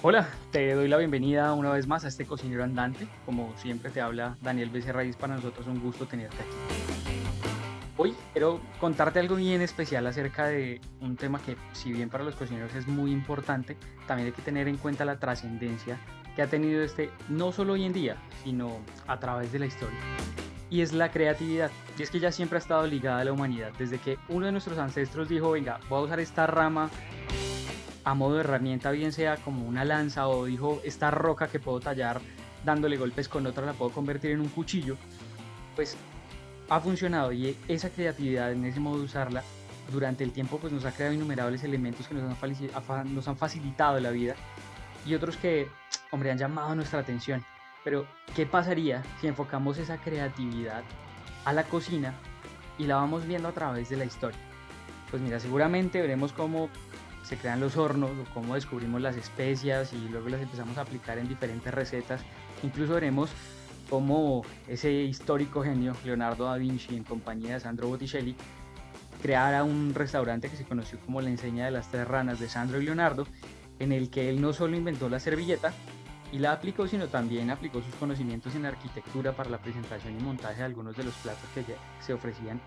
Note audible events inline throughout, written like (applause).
Hola, te doy la bienvenida una vez más a este cocinero andante. Como siempre te habla Daniel Becerra y es para nosotros un gusto tenerte aquí. Hoy quiero contarte algo bien especial acerca de un tema que si bien para los cocineros es muy importante, también hay que tener en cuenta la trascendencia que ha tenido este no solo hoy en día, sino a través de la historia. Y es la creatividad. Y es que ya siempre ha estado ligada a la humanidad. Desde que uno de nuestros ancestros dijo, venga, voy a usar esta rama a modo de herramienta, bien sea como una lanza o dijo esta roca que puedo tallar dándole golpes con otra la puedo convertir en un cuchillo, pues ha funcionado y esa creatividad en ese modo de usarla durante el tiempo pues nos ha creado innumerables elementos que nos han, nos han facilitado la vida y otros que, hombre, han llamado nuestra atención. Pero, ¿qué pasaría si enfocamos esa creatividad a la cocina y la vamos viendo a través de la historia? Pues mira, seguramente veremos cómo se crean los hornos o cómo descubrimos las especias y luego las empezamos a aplicar en diferentes recetas. Incluso veremos cómo ese histórico genio Leonardo da Vinci en compañía de Sandro Botticelli creara un restaurante que se conoció como la enseña de las tres ranas de Sandro y Leonardo, en el que él no solo inventó la servilleta y la aplicó, sino también aplicó sus conocimientos en arquitectura para la presentación y montaje de algunos de los platos que se ofrecían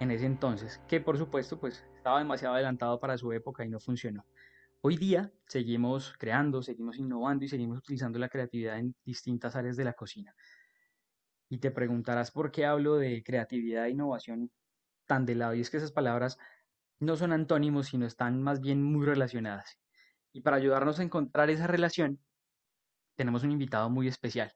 en ese entonces, que por supuesto pues estaba demasiado adelantado para su época y no funcionó. Hoy día seguimos creando, seguimos innovando y seguimos utilizando la creatividad en distintas áreas de la cocina. Y te preguntarás por qué hablo de creatividad e innovación tan de lado. Y es que esas palabras no son antónimos, sino están más bien muy relacionadas. Y para ayudarnos a encontrar esa relación, tenemos un invitado muy especial.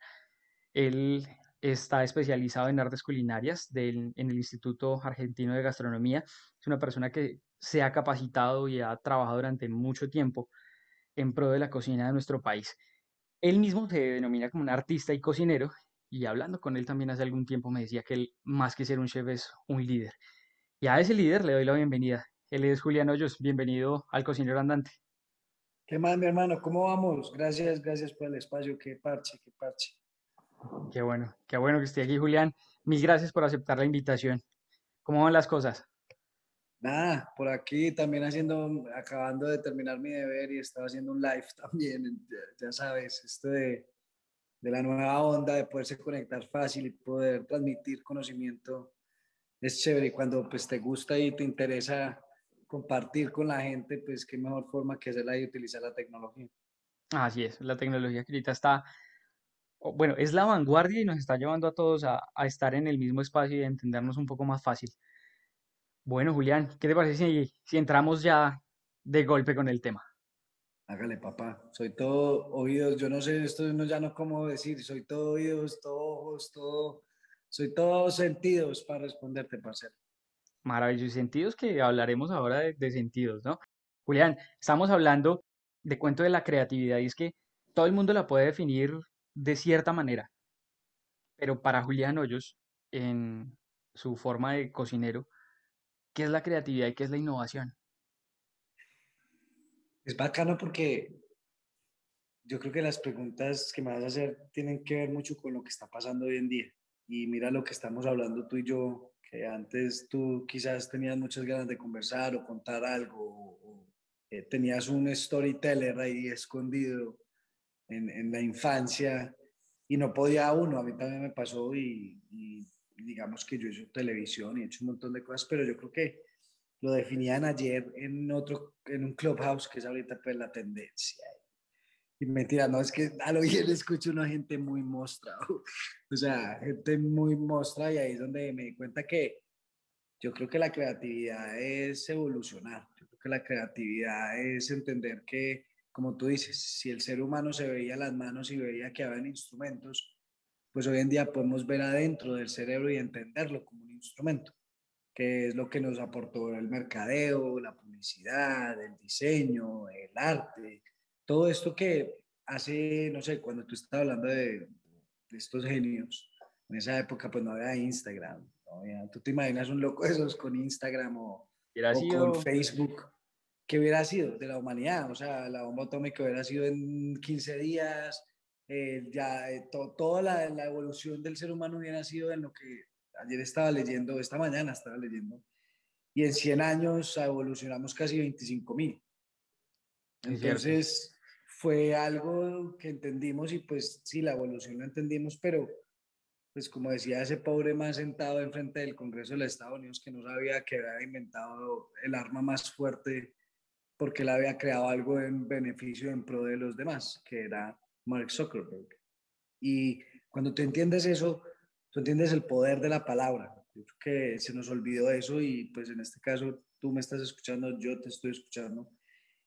Él está especializado en artes culinarias en el Instituto Argentino de Gastronomía. Es una persona que se ha capacitado y ha trabajado durante mucho tiempo en pro de la cocina de nuestro país. Él mismo se denomina como un artista y cocinero y hablando con él también hace algún tiempo me decía que él más que ser un chef es un líder. Y a ese líder le doy la bienvenida. Él es Julián Hoyos. Bienvenido al Cocinero Andante. ¿Qué más, mi hermano? ¿Cómo vamos? Gracias, gracias por el espacio. Qué parche, qué parche. Qué bueno, qué bueno que esté aquí, Julián. Mil gracias por aceptar la invitación. ¿Cómo van las cosas? Nada, por aquí también haciendo, acabando de terminar mi deber y estaba haciendo un live (laughs) también, ya, sabes, esto de, de, la nueva onda, de poderse conectar fácil y poder transmitir conocimiento, es chévere. Y cuando pues te gusta y te interesa compartir con la gente, pues qué mejor forma que hacerla y utilizar la tecnología. Así es, la tecnología que ahorita está bueno, es la vanguardia y nos está llevando a todos a, estar en el mismo espacio y a entendernos un poco más fácil. Bueno, Julián, ¿qué te parece si, si entramos ya de golpe con el tema? Hágale, papá. Soy todo oídos. Yo no sé, esto no, ya no cómo decir. Soy todo oídos, todo ojos, todo. Soy todo sentidos para responderte, parcero. Maravillosos sentidos que hablaremos ahora de, de sentidos, ¿no? Julián, estamos hablando de cuento de la creatividad y es que todo el mundo la puede definir de cierta manera. Pero para Julián Hoyos, en su forma de cocinero, ¿qué es la creatividad y qué es la innovación? Es bacano porque yo creo que las preguntas que me vas a hacer tienen que ver mucho con lo que está pasando hoy en día. Y mira lo que estamos hablando tú y yo, que antes tú quizás tenías muchas ganas de conversar o contar algo, eh, tenías un storyteller ahí escondido en, la infancia y no podía uno, a mí también me pasó y, digamos que yo he hecho televisión y he hecho un montón de cosas, pero yo creo que lo definían ayer en otro, en un clubhouse que es ahorita pues la tendencia. Y mentira, no, es que a lo bien escucho una gente muy mostra, (laughs) o sea, gente muy mostra y ahí es donde me di cuenta que yo creo que la creatividad es evolucionar, yo creo que la creatividad es entender que como tú dices, si el ser humano se veía las manos y veía que había instrumentos, pues hoy en día podemos ver adentro del cerebro y entenderlo como un instrumento, que es lo que nos aportó el mercadeo, la publicidad, el diseño, el arte, todo esto que hace, no sé, cuando tú estabas hablando de, estos genios, en esa época pues no había Instagram, tú te imaginas un loco de esos con Instagram o, o con Facebook que hubiera sido de la humanidad, o sea, la bomba atómica hubiera sido en 15 días, eh, ya eh, toda la, la, evolución del ser humano hubiera sido en lo que ayer estaba leyendo, esta mañana estaba leyendo, y en 100 años evolucionamos casi 25 mil. Entonces, fue algo que entendimos y pues sí, la evolución lo entendimos, pero pues como decía ese pobre más sentado enfrente del Congreso de los Estados Unidos que no sabía que había inventado el arma más fuerte porque él había creado algo en beneficio, en pro de los demás, que era Mark Zuckerberg. Y cuando tú entiendes eso, tú entiendes el poder de la palabra. Yo creo que se nos olvidó eso y pues en este caso tú me estás escuchando, yo te estoy escuchando.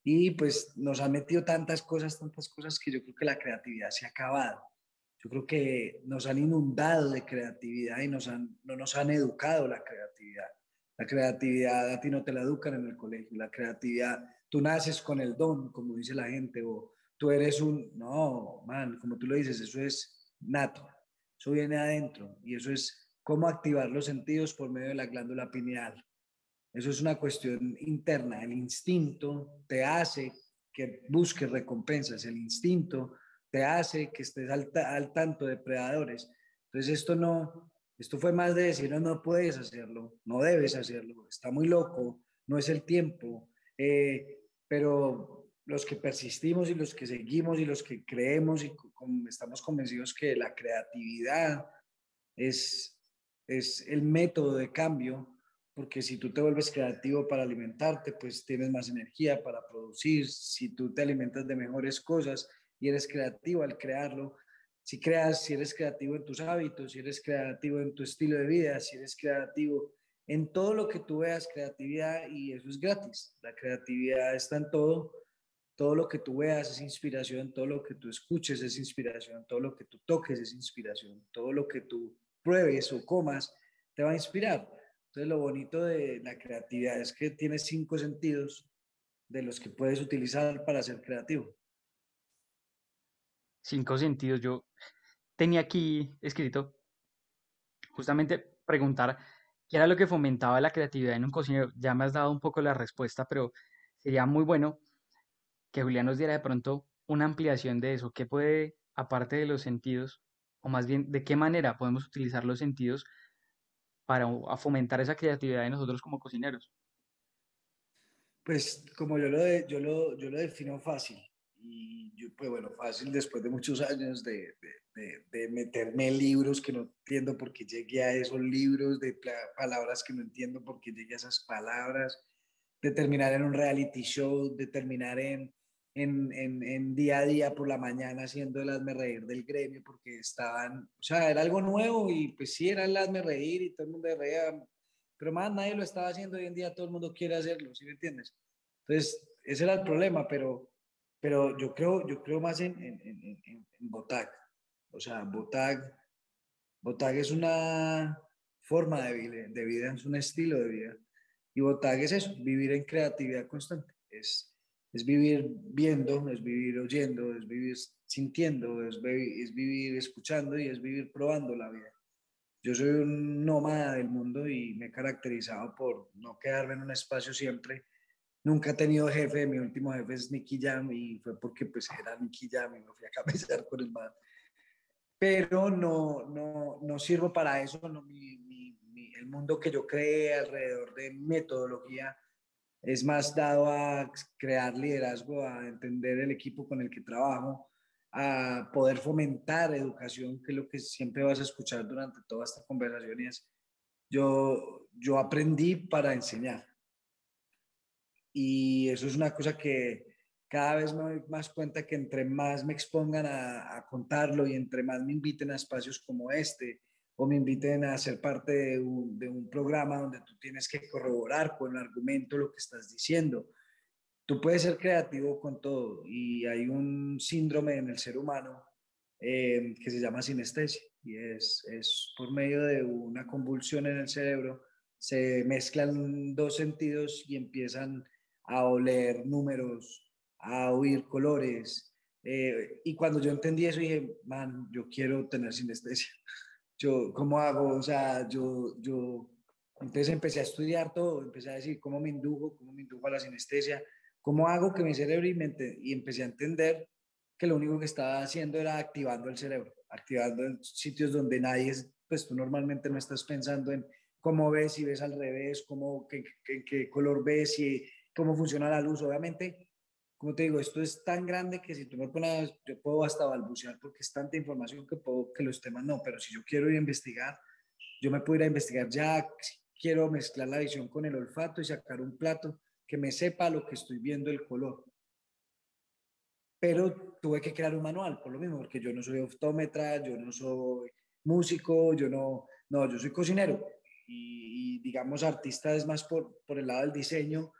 Y pues nos han metido tantas cosas, tantas cosas que yo creo que la creatividad se ha acabado. Yo creo que nos han inundado de creatividad y nos han, no nos han educado la creatividad. La creatividad a ti no te la educan en el colegio. La creatividad, tú naces con el don, como dice la gente, o tú eres un, no, man, como tú lo dices, eso es nato, eso viene adentro y eso es cómo activar los sentidos por medio de la glándula pineal. Eso es una cuestión interna. El instinto te hace que busques recompensas. El instinto te hace que estés al, tanto de predadores. Entonces esto no, esto fue más de decir, no, no puedes hacerlo, no debes hacerlo, está muy loco, no es el tiempo. Eh, pero los que persistimos y los que seguimos y los que creemos y estamos convencidos que la creatividad es, es el método de cambio, porque si tú te vuelves creativo para alimentarte, pues tienes más energía para producir, si tú te alimentas de mejores cosas y eres creativo al crearlo, si creas, si eres creativo en tus hábitos, si eres creativo en tu estilo de vida, si eres creativo en todo lo que tú veas, creatividad, y eso es gratis. La creatividad está en todo. Todo lo que tú veas es inspiración, todo lo que tú escuches es inspiración, todo lo que tú toques es inspiración, todo lo que tú pruebes o comas te va a inspirar. Entonces lo bonito de la creatividad es que tienes cinco sentidos de los que puedes utilizar para ser creativo. Cinco sentidos. Yo tenía aquí escrito justamente preguntar qué era lo que fomentaba la creatividad en un cocinero. Ya me has dado un poco la respuesta, pero sería muy bueno que Julián nos diera de pronto una ampliación de eso. ¿Qué puede, aparte de los sentidos, o más bien, de qué manera podemos utilizar los sentidos para fomentar esa creatividad de nosotros como cocineros? Pues como yo lo, yo lo, yo lo defino fácil, y yo, pues bueno, fácil después de muchos años de, de, de, meterme en libros que no entiendo por qué llegué a esos libros, de palabras que no entiendo por qué llegué a esas palabras, de terminar en un reality show, de terminar en, en, en, en, día a día por la mañana haciendo el hazme reír del gremio porque estaban, o sea, era algo nuevo y pues sí era el hazme reír y todo el mundo reía, pero más nadie lo estaba haciendo hoy en día, todo el mundo quiere hacerlo, ¿sí me entiendes? Entonces, ese era el problema, pero, pero yo, creo, yo creo más en, en, en, en Botag, o sea, Botag, Botag es una forma de vida, de vida, es un estilo de vida. Y Botag es eso, vivir en creatividad constante. Es, es vivir viendo, es vivir oyendo, es vivir sintiendo, es, es vivir escuchando y es vivir probando la vida. Yo soy un nómada del mundo y me he caracterizado por no quedarme en un espacio siempre. Nunca he tenido jefe, mi último jefe es Nicky Jam y fue porque pues era Nicky Jam y me fui a (laughs) cabecear con el man. Pero no, no, no sirvo para eso, no, el mundo que yo creé alrededor de metodología es más dado a crear liderazgo, a entender el equipo con el que trabajo, a poder fomentar educación, que es lo que siempre vas a escuchar durante toda esta conversación y es, yo, yo aprendí para enseñar. Y eso es una cosa que cada vez me doy más cuenta que entre más me expongan a, a contarlo y entre más me inviten a espacios como este, o me inviten a ser parte de un, programa donde tú tienes que corroborar con el argumento lo que estás diciendo. Tú puedes ser creativo con todo y hay un síndrome en el ser humano eh, que se llama sinestesia y es, es por medio de una convulsión en el cerebro, se mezclan dos sentidos y empiezan a oler números, a oír colores. Eh, y cuando yo entendí eso dije, man, yo quiero tener sinestesia (laughs) yo, ¿cómo hago? O sea, yo, yo, entonces empecé a estudiar todo, empecé a decir cómo me indujo, cómo me indujo a la sinestesia, cómo hago que mi cerebro y, y empecé a entender que lo único que estaba haciendo era activando el cerebro, activando en sitios donde nadie, es, pues tú normalmente no estás pensando en cómo ves, si ves al revés, cómo, qué, qué, qué color ves, y cómo funciona la luz. Obviamente, como te digo, esto es tan grande que si tú me pones, yo puedo hasta balbucear porque es tanta información que puedo que los temas no, pero si yo quiero ir a investigar, yo me puedo ir a investigar ya, quiero mezclar la visión con el olfato y sacar un plato que me sepa lo que estoy viendo el color. Pero tuve que crear un manual, por lo mismo, porque yo no soy optómetra, yo no soy músico, yo no, no, yo soy cocinero y, digamos artista es más por, por el lado del diseño,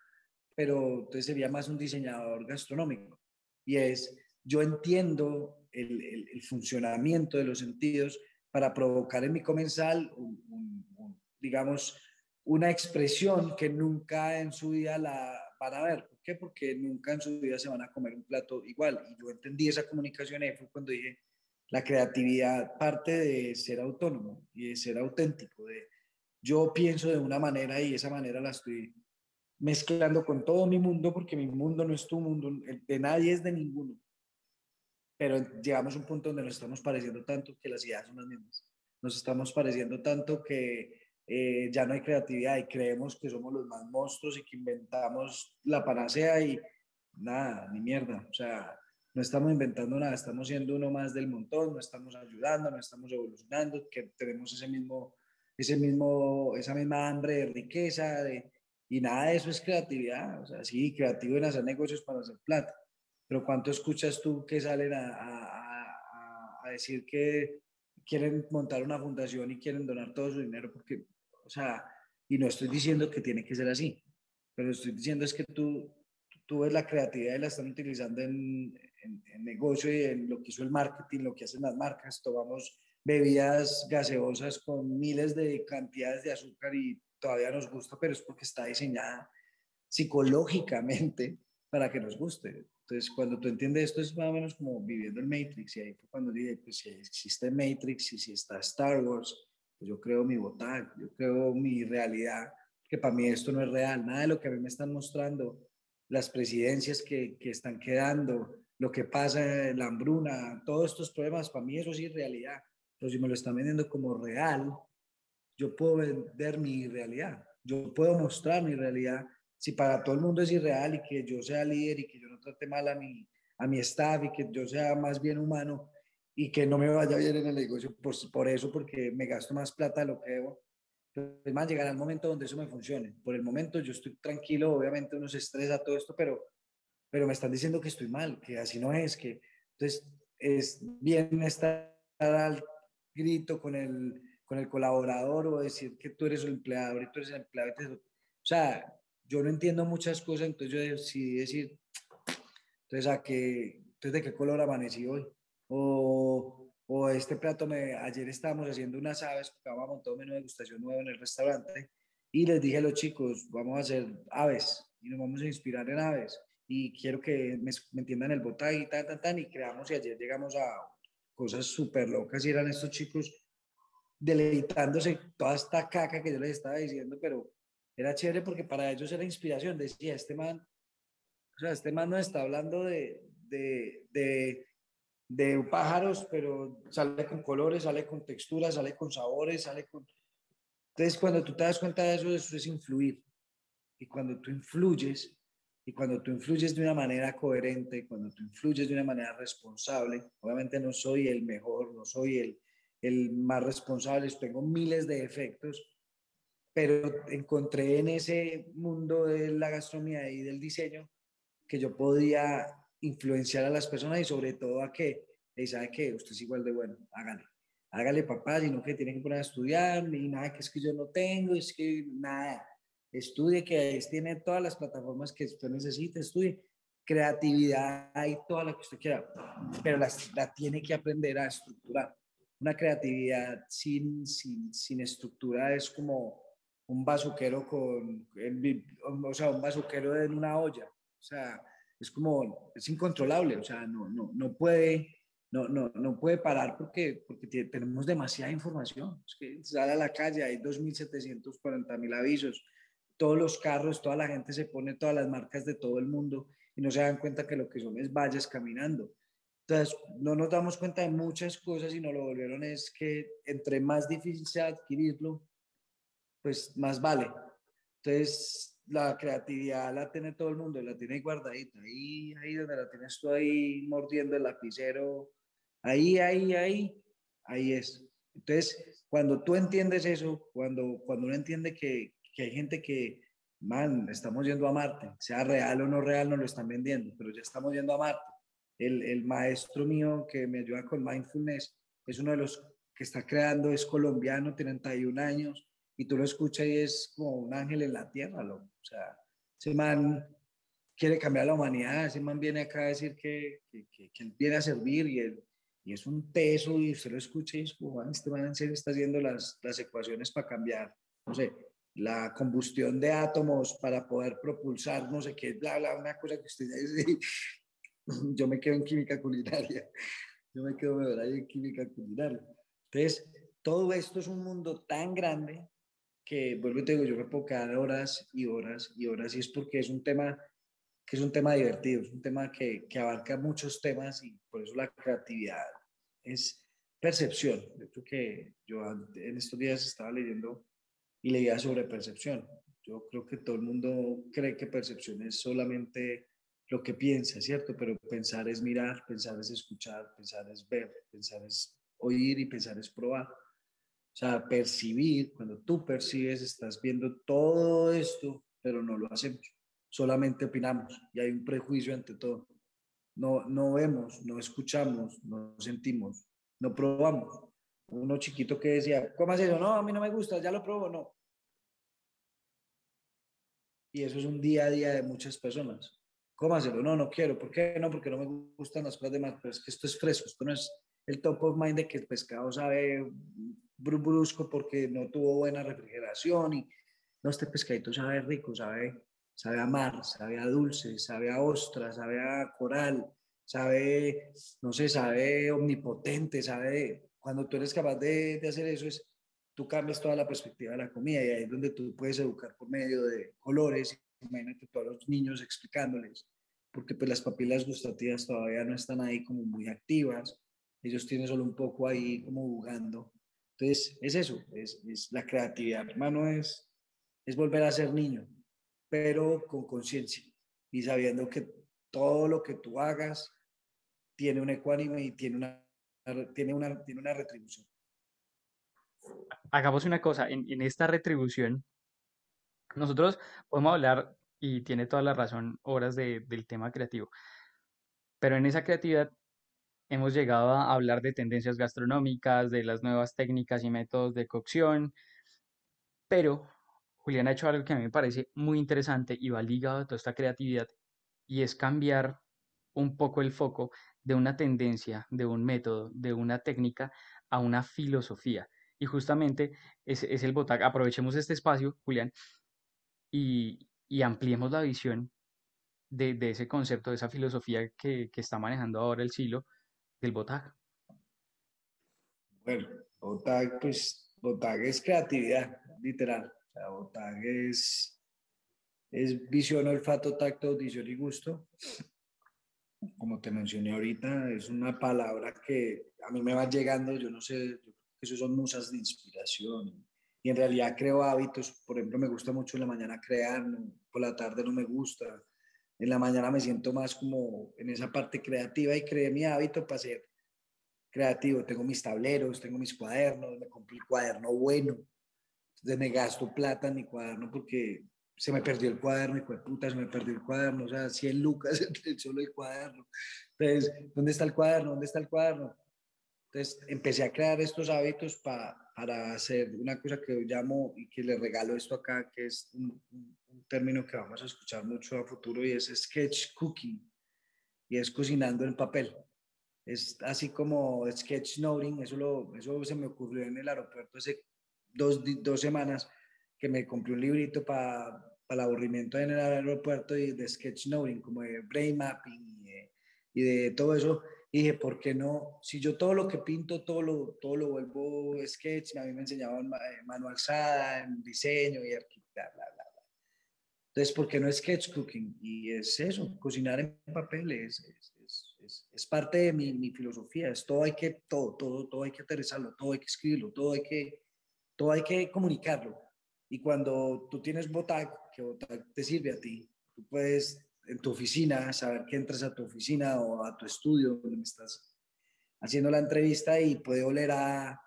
pero entonces sería más un diseñador gastronómico. Y es, yo entiendo el, el, funcionamiento de los sentidos para provocar en mi comensal, digamos, una expresión que nunca en su vida la van a ver. ¿Por qué? Porque nunca en su vida se van a comer un plato igual. Y yo entendí esa comunicación y fue cuando dije, la creatividad parte de ser autónomo y de ser auténtico, de yo pienso de una manera y esa manera la estoy mezclando con todo mi mundo porque mi mundo no es tu mundo, de nadie es de ninguno. Pero llegamos a un punto donde nos estamos pareciendo tanto que las ideas son las mismas. Nos estamos pareciendo tanto que eh, ya no hay creatividad y creemos que somos los más monstruos y que inventamos la panacea y nada, ni mierda. O sea, no estamos inventando nada, estamos siendo uno más del montón, no estamos ayudando, no estamos evolucionando, que tenemos ese mismo, ese mismo, esa misma hambre de riqueza, de, y nada de eso es creatividad. O sea, sí, creativo en hacer negocios para hacer plata, pero ¿cuánto escuchas tú que salen a, a, a decir que quieren montar una fundación y quieren donar todo su dinero porque o sea, y no estoy diciendo que tiene que ser así, pero estoy diciendo es que tú, tú ves la creatividad y la están utilizando en, en, negocio y en lo que hizo el marketing, lo que hacen las marcas. Tomamos bebidas gaseosas con miles de cantidades de azúcar y todavía nos gusta, pero es porque está diseñada psicológicamente (laughs) para que nos guste. Entonces, cuando tú entiendes esto, es más o menos como viviendo el Matrix. Y ahí fue cuando dije, pues si existe Matrix y si está Star Wars, pues yo creo mi votar, yo creo mi realidad, que para mí esto no es real, nada de lo que a mí me están mostrando, las presidencias que, que están quedando, lo que pasa la hambruna, todos estos problemas, para mí eso sí es realidad, pero si me lo están vendiendo como real, yo puedo vender mi realidad, yo puedo mostrar mi realidad, si para todo el mundo es irreal y que yo sea líder y que yo no trate mal a mi, a mi staff y que yo sea más bien humano, y que no me vaya bien en el negocio pues, por eso, porque me gasto más plata de lo que debo. Es más, llegará el momento donde eso me funcione. Por el momento yo estoy tranquilo, obviamente uno se estresa todo esto, pero, pero me están diciendo que estoy mal, que así no es, que entonces es bien estar al grito con el, con el colaborador o decir que tú eres el empleador y tú eres el empleado. o sea, yo no entiendo muchas cosas, entonces yo decidí decir, entonces, ¿a qué, entonces ¿de qué color amanecí hoy? O, o este plato, me, ayer estábamos haciendo unas aves, porque vamos a montar un menú de degustación nuevo en el restaurante, y les dije a los chicos, vamos a hacer aves, y nos vamos a inspirar en aves, y quiero que me, entiendan el botay y tan, tan, tan, y creamos, y ayer llegamos a cosas súper locas, y eran estos chicos deleitándose toda esta caca que yo les estaba diciendo, pero era chévere porque para ellos era inspiración, decía, este man, o sea, este man nos está hablando de, de, de de pájaros, pero sale con colores, sale con texturas, sale con sabores, sale con... Entonces, cuando tú te das cuenta de eso, eso es influir. Y cuando tú influyes, y cuando tú influyes de una manera coherente, cuando tú influyes de una manera responsable, obviamente no soy el mejor, no soy el, el más responsable, tengo miles de efectos, pero encontré en ese mundo de la gastronomía y del diseño que yo podía influenciar a las personas y sobre todo a que, y sabe que usted es igual de bueno, hágale, hágale papá, sino que tiene que poner a estudiar, ni nada que es que yo no tengo, es que nada, estudie que tiene todas las plataformas que usted necesita, estudie. Creatividad y toda la que usted quiera, pero la, la tiene que aprender a estructurar. Una creatividad sin, sin, sin estructura es como un bazuquero con, o sea, un bazuquero en una olla. O sea, es como, es incontrolable, o sea, no, no, no puede, no, no, no puede parar porque, porque tenemos demasiada información. Es que sale a la calle, hay 2.740.000 mil avisos, todos los carros, toda la gente se pone todas las marcas de todo el mundo y no se dan cuenta que lo que son es vallas caminando. Entonces, no nos damos cuenta de muchas cosas y nos lo volvieron es que entre más difícil sea adquirirlo, pues más vale. Entonces, la creatividad la tiene todo el mundo, la tiene guardadita, ahí, ahí donde la tienes tú ahí mordiendo el lapicero, ahí, ahí, ahí, ahí es. Entonces, cuando tú entiendes eso, cuando, cuando uno entiende que, que hay gente que, man, estamos yendo a Marte, sea real o no real, no lo están vendiendo, pero ya estamos yendo a Marte. El, el maestro mío que me ayuda con mindfulness es uno de los que está creando, es colombiano, 31 años, y tú lo escuchas y es como un ángel en la tierra, lo, o sea, ese man quiere cambiar la humanidad, ese man viene acá a decir que, que, que, él viene a servir y, él, y es un teso y usted lo escucha y es como, este man en serio está haciendo las, las ecuaciones para cambiar, no sé, la combustión de átomos para poder propulsar, no sé qué, bla, bla, una cosa que usted dice, (laughs) (laughs) yo me quedo en química culinaria, (laughs) yo me quedo en química culinaria. Entonces, todo esto es un mundo tan grande que, vuelvo y te digo, yo me puedo quedar horas y horas y horas y es porque es un tema que es un tema divertido, es un tema que, que abarca muchos temas y por eso la creatividad es percepción. Yo creo que yo en estos días estaba leyendo y leía sobre percepción. Yo creo que todo el mundo cree que percepción es solamente lo que piensa, ¿cierto? Pero pensar es mirar, pensar es escuchar, pensar es ver, pensar es oír y pensar es probar. O sea, percibir, cuando tú percibes, estás viendo todo esto, pero no lo hacemos. Solamente opinamos y hay un prejuicio ante todo. No, no vemos, no escuchamos, no sentimos, no probamos. Uno chiquito que decía, ¿cómo haces eso? No, a mí no me gusta, ya lo probo, no. Y eso es un día a día de muchas personas. ¿Cómo hacerlo? No, no quiero. ¿Por qué no? Porque no me gustan las cosas de más. Pero es que esto es fresco, esto no es el top of mind de que el pescado sabe brusco porque no tuvo buena refrigeración y no, este pescadito sabe rico, sabe, sabe a mar, sabe a dulce, sabe a ostra, sabe a coral, sabe, no sé, sabe omnipotente, sabe, cuando tú eres capaz de, de hacer eso es, tú cambias toda la perspectiva de la comida y ahí es donde tú puedes educar por medio de colores, imagínate todos los niños explicándoles, porque pues las papilas gustativas todavía no están ahí como muy activas, ellos tienen solo un poco ahí como jugando. Entonces, es eso, es, es la creatividad, hermano, es, es volver a ser niño, pero con conciencia y sabiendo que todo lo que tú hagas tiene un ecuánime y tiene una, tiene una, tiene una retribución. Hagamos una cosa, en, en esta retribución, nosotros podemos hablar, y tiene toda la razón, horas de, del tema creativo, pero en esa creatividad Hemos llegado a hablar de tendencias gastronómicas, de las nuevas técnicas y métodos de cocción, pero Julián ha hecho algo que a mí me parece muy interesante y va ligado a toda esta creatividad y es cambiar un poco el foco de una tendencia, de un método, de una técnica a una filosofía. Y justamente es, es el BOTAG. Aprovechemos este espacio, Julián, y, y ampliemos la visión de, de, ese concepto, de esa filosofía que, que está manejando ahora el siglo del BOTAG? Bueno, BOTAG, pues BOTAG es creatividad, literal. O sea, BOTAG es, es visión, olfato, tacto, audición y gusto. Como te mencioné ahorita, es una palabra que a mí me va llegando, yo no sé, yo creo que eso son musas de inspiración. Y en realidad creo hábitos, por ejemplo, me gusta mucho en la mañana crear, por la tarde no me gusta, en la mañana me siento más como en esa parte creativa y creé mi hábito para ser creativo. Tengo mis tableros, tengo mis cuadernos, me compré el cuaderno bueno. Entonces me gasto plata en mi cuaderno porque se me perdió el cuaderno y pues puta, se me perdió el cuaderno, o sea, 100 lucas (laughs) solo el cuaderno. Entonces, ¿dónde está el cuaderno? ¿Dónde está el cuaderno? Entonces empecé a crear estos hábitos para para hacer una cosa que llamo y que le regalo esto acá, que es un, un, término que vamos a escuchar mucho a futuro y es sketch cooking, y es cocinando en papel. Es así como sketch noting, eso, lo, eso se me ocurrió en el aeropuerto hace dos, dos semanas, que me compré un librito para para el aburrimiento en el aeropuerto y de sketch noting, como de brain mapping y de, y de todo eso dije, ¿por qué no? Si yo todo lo que pinto, todo lo, todo lo vuelvo sketch, a mí me enseñaban eh, mano alzada, en diseño y arquitectura, bla, bla, bla. Entonces, ¿por qué no sketch cooking? Y es eso, cocinar en papel es, es, es, es parte de mi, mi, filosofía, es todo hay que, todo, todo, todo hay que aterrizarlo, todo hay que escribirlo, todo hay que, todo hay que comunicarlo. Y cuando tú tienes Botac, que Botac te sirve a ti, tú puedes en tu oficina saber que entras a tu oficina o a tu estudio donde me estás haciendo la entrevista y puede oler a,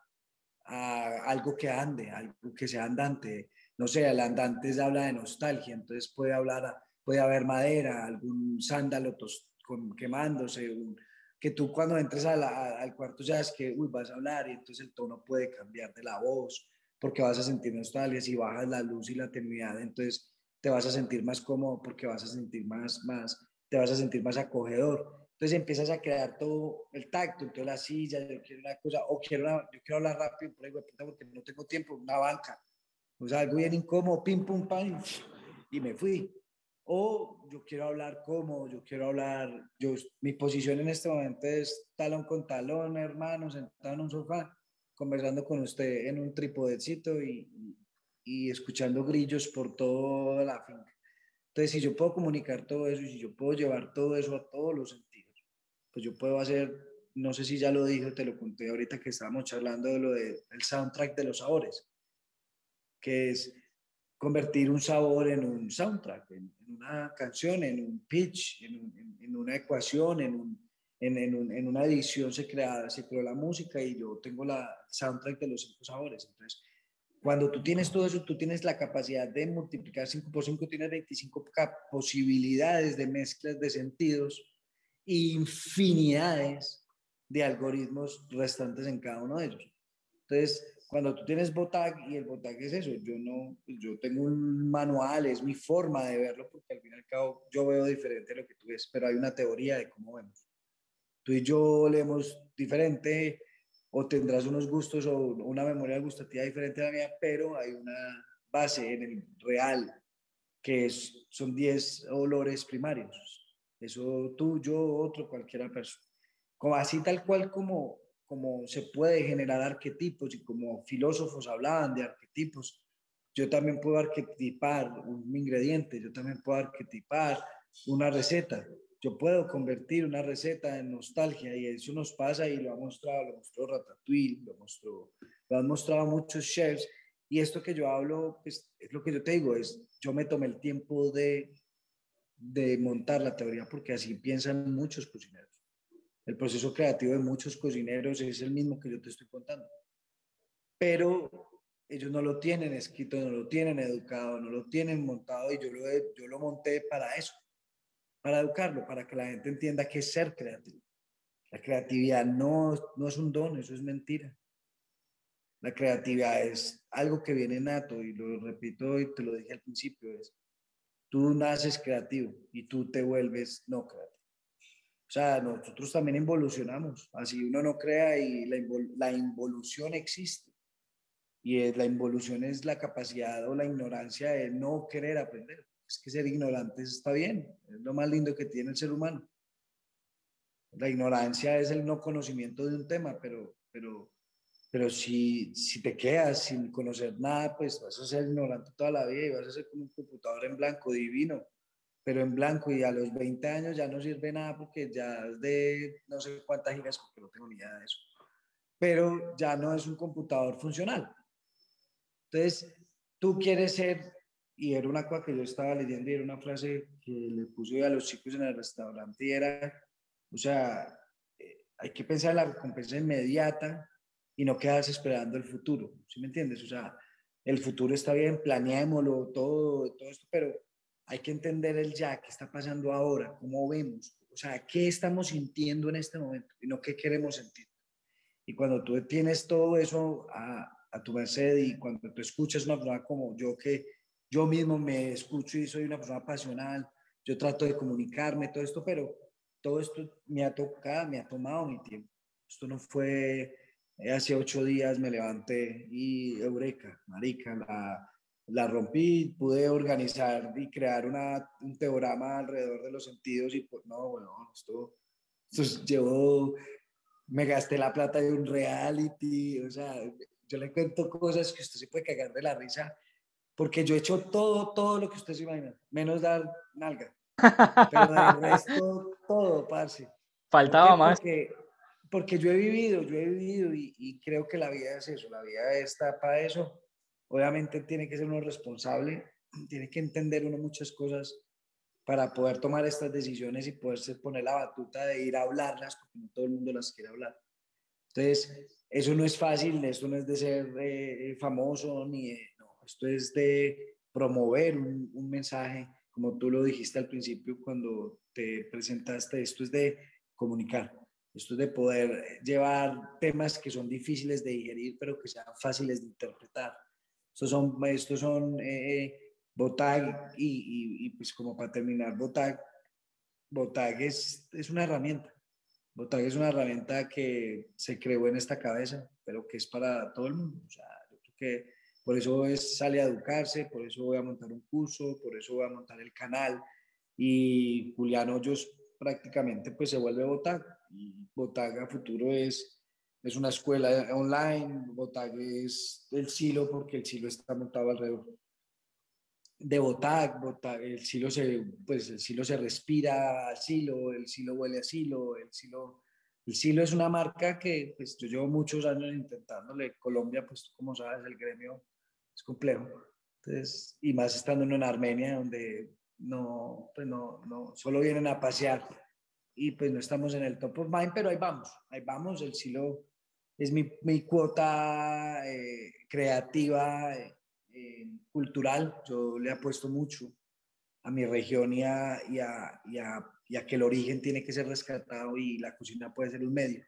a algo que ande, algo que sea andante. No sé, el andante habla de nostalgia, entonces puede hablar, puede haber madera, algún sándalo quemándose, que tú cuando entres al cuarto ya es que uy, vas a hablar y entonces el tono puede cambiar de la voz porque vas a sentir nostalgia, si bajas la luz y la tenuidad, entonces te vas a sentir más cómodo porque vas a sentir más, más, te vas a sentir más acogedor. Entonces empiezas a crear todo el tacto, entonces la silla, yo quiero una cosa, o quiero yo quiero hablar rápido por ahí, porque no tengo tiempo, una banca, o sea, algo bien incómodo, pim, pum, pam, y me fui. O yo quiero hablar cómodo, yo quiero hablar, yo, mi posición en este momento es talón con talón, hermano, sentado en un sofá, conversando con usted en un tripodecito y, y escuchando grillos por toda la finca. Entonces, si yo puedo comunicar todo eso y si yo puedo llevar todo eso a todos los sentidos, pues yo puedo hacer, no sé si ya lo dije, te lo conté ahorita que estábamos charlando de lo del soundtrack de los sabores, que es convertir un sabor en un soundtrack, en, una canción, en un pitch, en, una ecuación, en, un, en, una edición se crea, se creó la música y yo tengo la soundtrack de los cinco sabores. Entonces, cuando tú tienes todo eso, tú tienes la capacidad de multiplicar 5 por 5, tienes 25 posibilidades de mezclas de sentidos e infinidades de algoritmos restantes en cada uno de ellos. Entonces, cuando tú tienes BOTAG, y el BOTAG es eso, yo no, yo tengo un manual, es mi forma de verlo, porque al fin y al cabo yo veo diferente lo que tú ves, pero hay una teoría de cómo vemos. Tú y yo leemos diferente, o tendrás unos gustos o una memoria gustativa diferente a la mía, pero hay una base en el real, que son 10 olores primarios. Eso tú, yo, otro, cualquiera persona. Como así tal cual como como se puede generar arquetipos y como filósofos hablaban de arquetipos, yo también puedo arquetipar un ingrediente, yo también puedo arquetipar una receta, yo puedo convertir una receta en nostalgia y eso nos pasa y lo ha mostrado, lo mostró Ratatouille, lo mostró, lo han mostrado muchos chefs y esto que yo hablo, pues, es lo que yo te digo, es yo me tomé el tiempo de, de montar la teoría porque así piensan muchos cocineros. El proceso creativo de muchos cocineros es el mismo que yo te estoy contando. Pero ellos no lo tienen escrito, no lo tienen educado, no lo tienen montado y yo lo, yo lo monté para eso, para educarlo, para que la gente entienda qué es ser creativo. La creatividad no, no es un don, eso es mentira. La creatividad es algo que viene nato y lo repito y te lo dije al principio, es tú naces creativo y tú te vuelves no creativo. O sea, nosotros también involucionamos, así uno no crea y la, la involución existe. Y la involución es la capacidad o la ignorancia de no querer aprender. Es que ser ignorante está bien, es lo más lindo que tiene el ser humano. La ignorancia es el no conocimiento de un tema, pero, pero, pero si, si te quedas sin conocer nada, pues vas a ser ignorante toda la vida y vas a ser como un computador en blanco divino pero en blanco y a los 20 años ya no sirve nada porque ya es de no sé cuántas gigas, porque no tengo ni idea de eso. Pero ya no es un computador funcional. Entonces, tú quieres ser, y era una cosa que yo estaba leyendo y era una frase que le puse a los chicos en el restaurante y era, o sea, eh, hay que pensar en la recompensa inmediata y no quedarse esperando el futuro, ¿sí me entiendes? O sea, el futuro está bien, planeémoslo, todo, todo esto, pero hay que entender el ya, qué está pasando ahora, cómo vemos, o sea, qué estamos sintiendo en este momento y no qué queremos sentir. Y cuando tú tienes todo eso a, a tu merced y cuando tú escuchas una persona como yo, que yo mismo me escucho y soy una persona pasional, yo trato de comunicarme, todo esto, pero todo esto me ha tocado, me ha tomado mi tiempo. Esto no fue eh, hace ocho días me levanté y eureka, marica, la, la rompí, pude organizar y crear una, un teorama alrededor de los sentidos y pues no, bueno, esto, esto llevó, me gasté la plata de un reality, o sea, yo le cuento cosas que usted se puede cagar de la risa, porque yo he hecho todo, todo lo que usted se imagina, menos dar nalga, (laughs) pero el resto, todo, parce. Faltaba más. Porque, porque yo he vivido, yo he vivido y, y creo que la vida es eso, la vida está para eso obviamente tiene que ser uno responsable, tiene que entender uno muchas cosas para poder tomar estas decisiones y poderse poner la batuta de ir a hablarlas, porque no todo el mundo las quiere hablar. Entonces, eso no es fácil, esto no es de ser eh, famoso, ni no, esto es de promover un, mensaje, como tú lo dijiste al principio cuando te presentaste, esto es de comunicar, esto es de poder llevar temas que son difíciles de digerir, pero que sean fáciles de interpretar. Estos son, estos son eh, Botag, y, y, pues como para terminar, Botag, Botag es, es una herramienta. Botag es una herramienta que se creó en esta cabeza, pero que es para todo el mundo. O sea, yo creo que por eso es, sale a educarse, por eso voy a montar un curso, por eso voy a montar el canal. Y Julián Hoyos prácticamente pues se vuelve Botag. Y Botag a futuro es, es una escuela online, Botag es el silo porque el silo está montado alrededor de Botag, el silo se, pues el silo se respira a silo, el silo huele a silo, el silo, el silo es una marca que pues yo llevo muchos años intentándole, Colombia pues como sabes el gremio es complejo, entonces, y más estando en Armenia donde no, pues no, no, solo vienen a pasear y pues no estamos en el top of mind, pero ahí vamos, ahí vamos, el silo es mi, mi cuota eh, creativa, eh, eh, cultural. Yo le apuesto mucho a mi región y a, y, a, y, a, que el origen tiene que ser rescatado y la cocina puede ser un medio.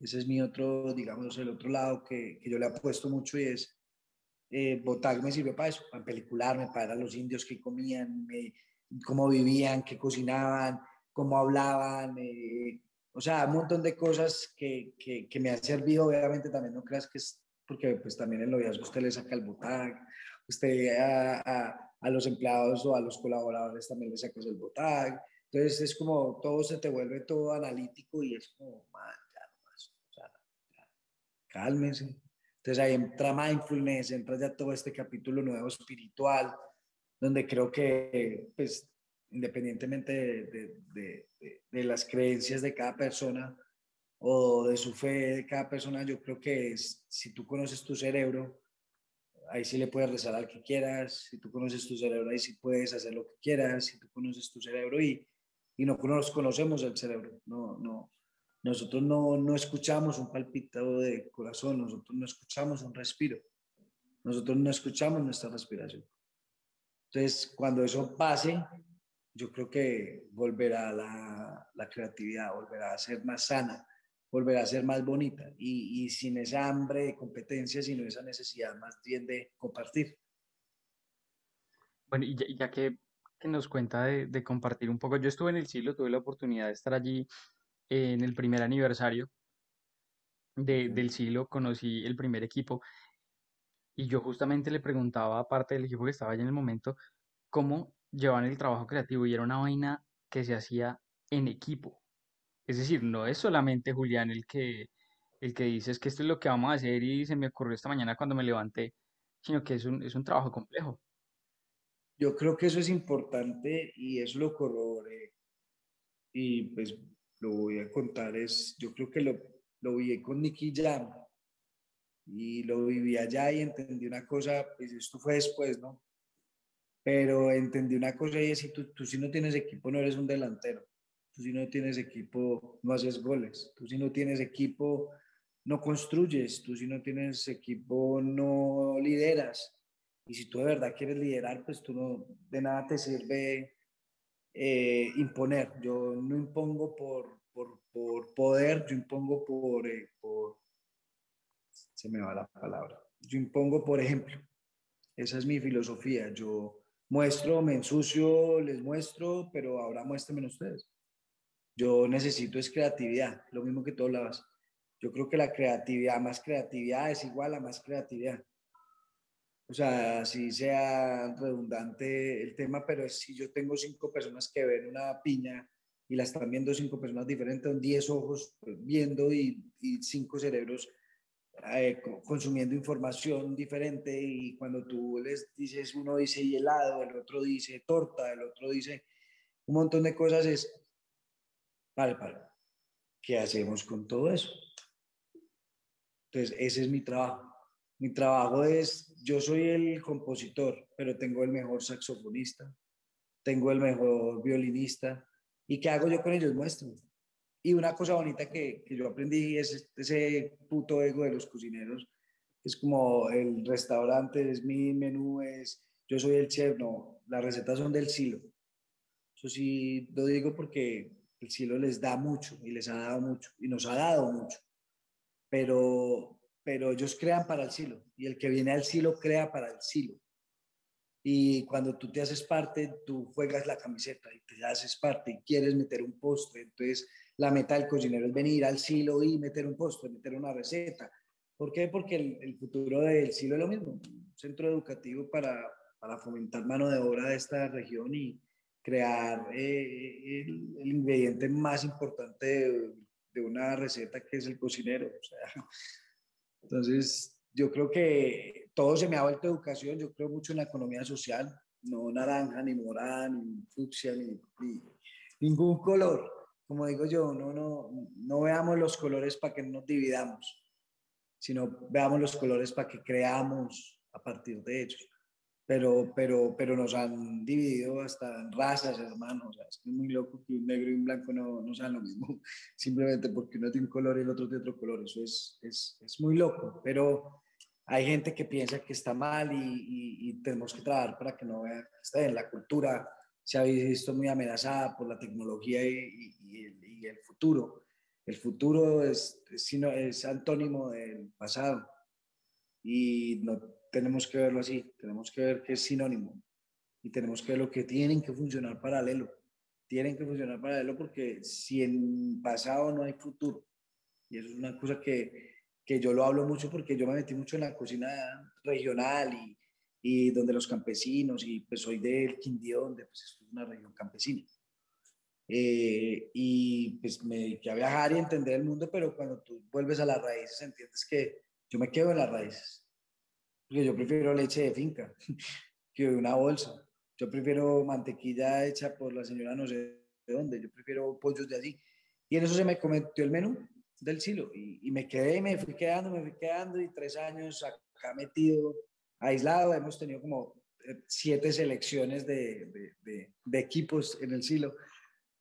Ese es mi otro, digamos, el otro lado que, que yo le apuesto mucho y es, eh, Botag me sirve para eso, para pelicularme, para ver a los indios que comían, cómo vivían, qué cocinaban, cómo hablaban, eh, o sea, un montón de cosas que, que, que, me han servido, obviamente también no creas que es porque pues también el noviazgo usted le saca el botag, usted a, a, los empleados o a los colaboradores también le sacas el botag. Entonces es como todo se te vuelve todo analítico y es como, man, ya o sea, cálmense. Entonces ahí entra mindfulness, entra ya todo este capítulo nuevo espiritual, donde creo que, pues, independientemente de, de, de, de las creencias de cada persona, o de su fe de cada persona, yo creo que es, si tú conoces tu cerebro, ahí sí le puedes rezar al que quieras, si tú conoces tu cerebro, ahí sí puedes hacer lo que quieras, si tú conoces tu cerebro y, y no nos conocemos el cerebro, no, no, nosotros no, no escuchamos un palpitado de corazón, nosotros no escuchamos un respiro, nosotros no escuchamos nuestra respiración. Entonces, cuando eso pase, yo creo que volverá la, la creatividad, volverá a ser más sana, volver a ser más bonita y, y, sin esa hambre de competencia, sino esa necesidad más bien de compartir. Bueno, y ya, que, que, nos cuenta de, compartir un poco, yo estuve en el siglo, tuve la oportunidad de estar allí en el primer aniversario de, del siglo, conocí el primer equipo y yo justamente le preguntaba a parte del equipo que estaba allí en el momento, cómo llevaban el trabajo creativo y era una vaina que se hacía en equipo. Es decir, no es solamente Julián el que, el que dice es que esto es lo que vamos a hacer y se me ocurrió esta mañana cuando me levanté, sino que es un, es un trabajo complejo. Yo creo que eso es importante y eso lo corroboré. Y pues lo voy a contar, es, yo creo que lo, lo vi con Nicky Jam y lo viví allá y entendí una cosa, pues esto fue después, ¿no? Pero entendí una cosa y es, si tú, tú si no tienes equipo no eres un delantero. Tú si no tienes equipo, no haces goles. Tú si no tienes equipo, no construyes. Tú si no tienes equipo, no lideras. Y si tú de verdad quieres liderar, pues tú no, de nada te sirve eh, imponer. Yo no impongo por, por, por poder, yo impongo por, eh, por... Se me va la palabra. Yo impongo por ejemplo. Esa es mi filosofía. Yo muestro, me ensucio, les muestro, pero ahora muéstrenme ustedes. Yo necesito es creatividad, lo mismo que tú hablabas. Yo creo que la creatividad, más creatividad es igual a más creatividad. O sea, si sea redundante el tema, pero si yo tengo cinco personas que ven una piña y la están viendo cinco personas diferentes, diez ojos viendo y, cinco cerebros eh, consumiendo información diferente y cuando tú les dices, uno dice helado, el otro dice torta, el otro dice un montón de cosas, es Vale, vale. ¿Qué hacemos con todo eso? Entonces, ese es mi trabajo. Mi trabajo es yo soy el compositor, pero tengo el mejor saxofonista, tengo el mejor violinista. ¿Y qué hago yo con ellos? Muestro. Y una cosa bonita que, que yo aprendí es ese puto ego de los cocineros. Es como el restaurante, es mi menú, es yo soy el chef, no, las recetas son del silo. Eso sí lo digo porque el silo les da mucho y les ha dado mucho y nos ha dado mucho. Pero, pero ellos crean para el silo y el que viene al silo crea para el silo. Y cuando tú te haces parte, tú juegas la camiseta y te haces parte y quieres meter un postre. Entonces, la meta del cocinero es venir al silo y meter un postre, meter una receta. ¿Por qué? Porque el, el futuro del silo es lo mismo. Un centro educativo para, para fomentar mano de obra de esta región y crear eh, el, ingrediente más importante de, de, una receta que es el cocinero. O sea, entonces, yo creo que todo se me ha vuelto educación, yo creo mucho en la economía social, no naranja, ni morada, ni fucsia, ni, ningún color. Como digo yo, no, no, no veamos los colores para que nos dividamos, sino veamos los colores para que creamos a partir de ellos pero, pero, pero nos han dividido hasta en razas, hermanos. es muy loco que un negro y un blanco no, no sean lo mismo, (laughs) simplemente porque uno tiene un color y el otro tiene otro color. Eso es, es, es muy loco, pero hay gente que piensa que está mal y, y, tenemos que trabajar para que no vea que está la cultura. Se ha visto muy amenazada por la tecnología y, y el, el, futuro. El futuro es, es, es antónimo del pasado y no, tenemos que verlo así, tenemos que ver que es sinónimo y tenemos que ver lo que tienen que funcionar paralelo. Tienen que funcionar paralelo porque si en pasado no hay futuro, y eso es una cosa que, que yo lo hablo mucho porque yo me metí mucho en la cocina regional y, y donde los campesinos, y pues soy del Quindío, donde pues es una región campesina. Eh, y pues me dediqué a viajar y entender el mundo, pero cuando tú vuelves a las raíces entiendes que yo me quedo en las raíces porque yo prefiero leche de finca (laughs) que una bolsa. Yo prefiero mantequilla hecha por la señora no sé de dónde. Yo prefiero pollos de allí. Y en eso se me cometió el menú del silo. Y, me quedé, me fui quedando, me fui quedando. Y tres años acá metido, aislado. Hemos tenido como eh, siete selecciones de, de, de, equipos en el silo.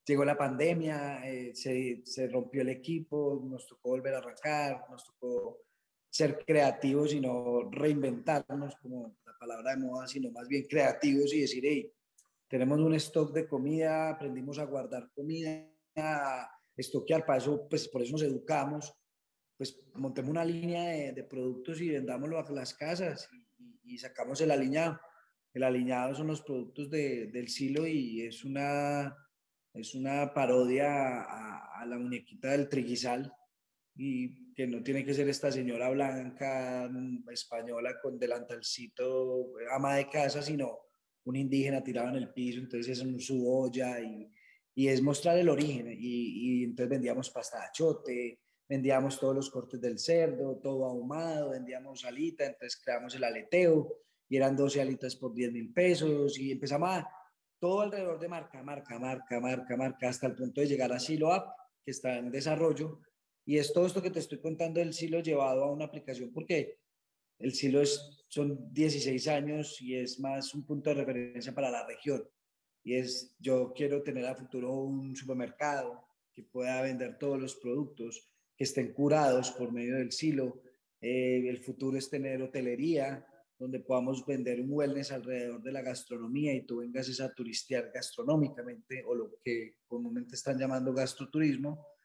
Llegó la pandemia, eh, se, se rompió el equipo, nos tocó volver a arrancar, nos tocó ser creativos y no reinventarnos como la palabra de moda, sino más bien creativos y decir, hey, tenemos un stock de comida, aprendimos a guardar comida, a estoquear, para eso, pues por eso nos educamos, pues montemos una línea de, productos y vendámoslo a las casas y, sacamos el aliñado. El aliñado son los productos de, del silo y es una, es una parodia a, a la muñequita del triguizal y que no tiene que ser esta señora blanca, mm, española, con delantalcito, ama de casa, sino un indígena tirado en el piso, entonces es su olla y, y es mostrar el origen. Y, y, entonces vendíamos pasta de achote, vendíamos todos los cortes del cerdo, todo ahumado, vendíamos alita, entonces creamos el aleteo y eran 12 alitas por 10 mil pesos y empezamos a todo alrededor de marca, marca, marca, marca, marca, hasta el punto de llegar a Silo App, que está en desarrollo, y es todo esto que te estoy contando del silo llevado a una aplicación porque el silo es, son 16 años y es más un punto de referencia para la región. Y es, yo quiero tener a futuro un supermercado que pueda vender todos los productos, que estén curados por medio del silo. Eh, el futuro es tener hotelería, donde podamos vender un wellness alrededor de la gastronomía y tú vengas a turistear gastronómicamente o lo que comúnmente están llamando gastroturismo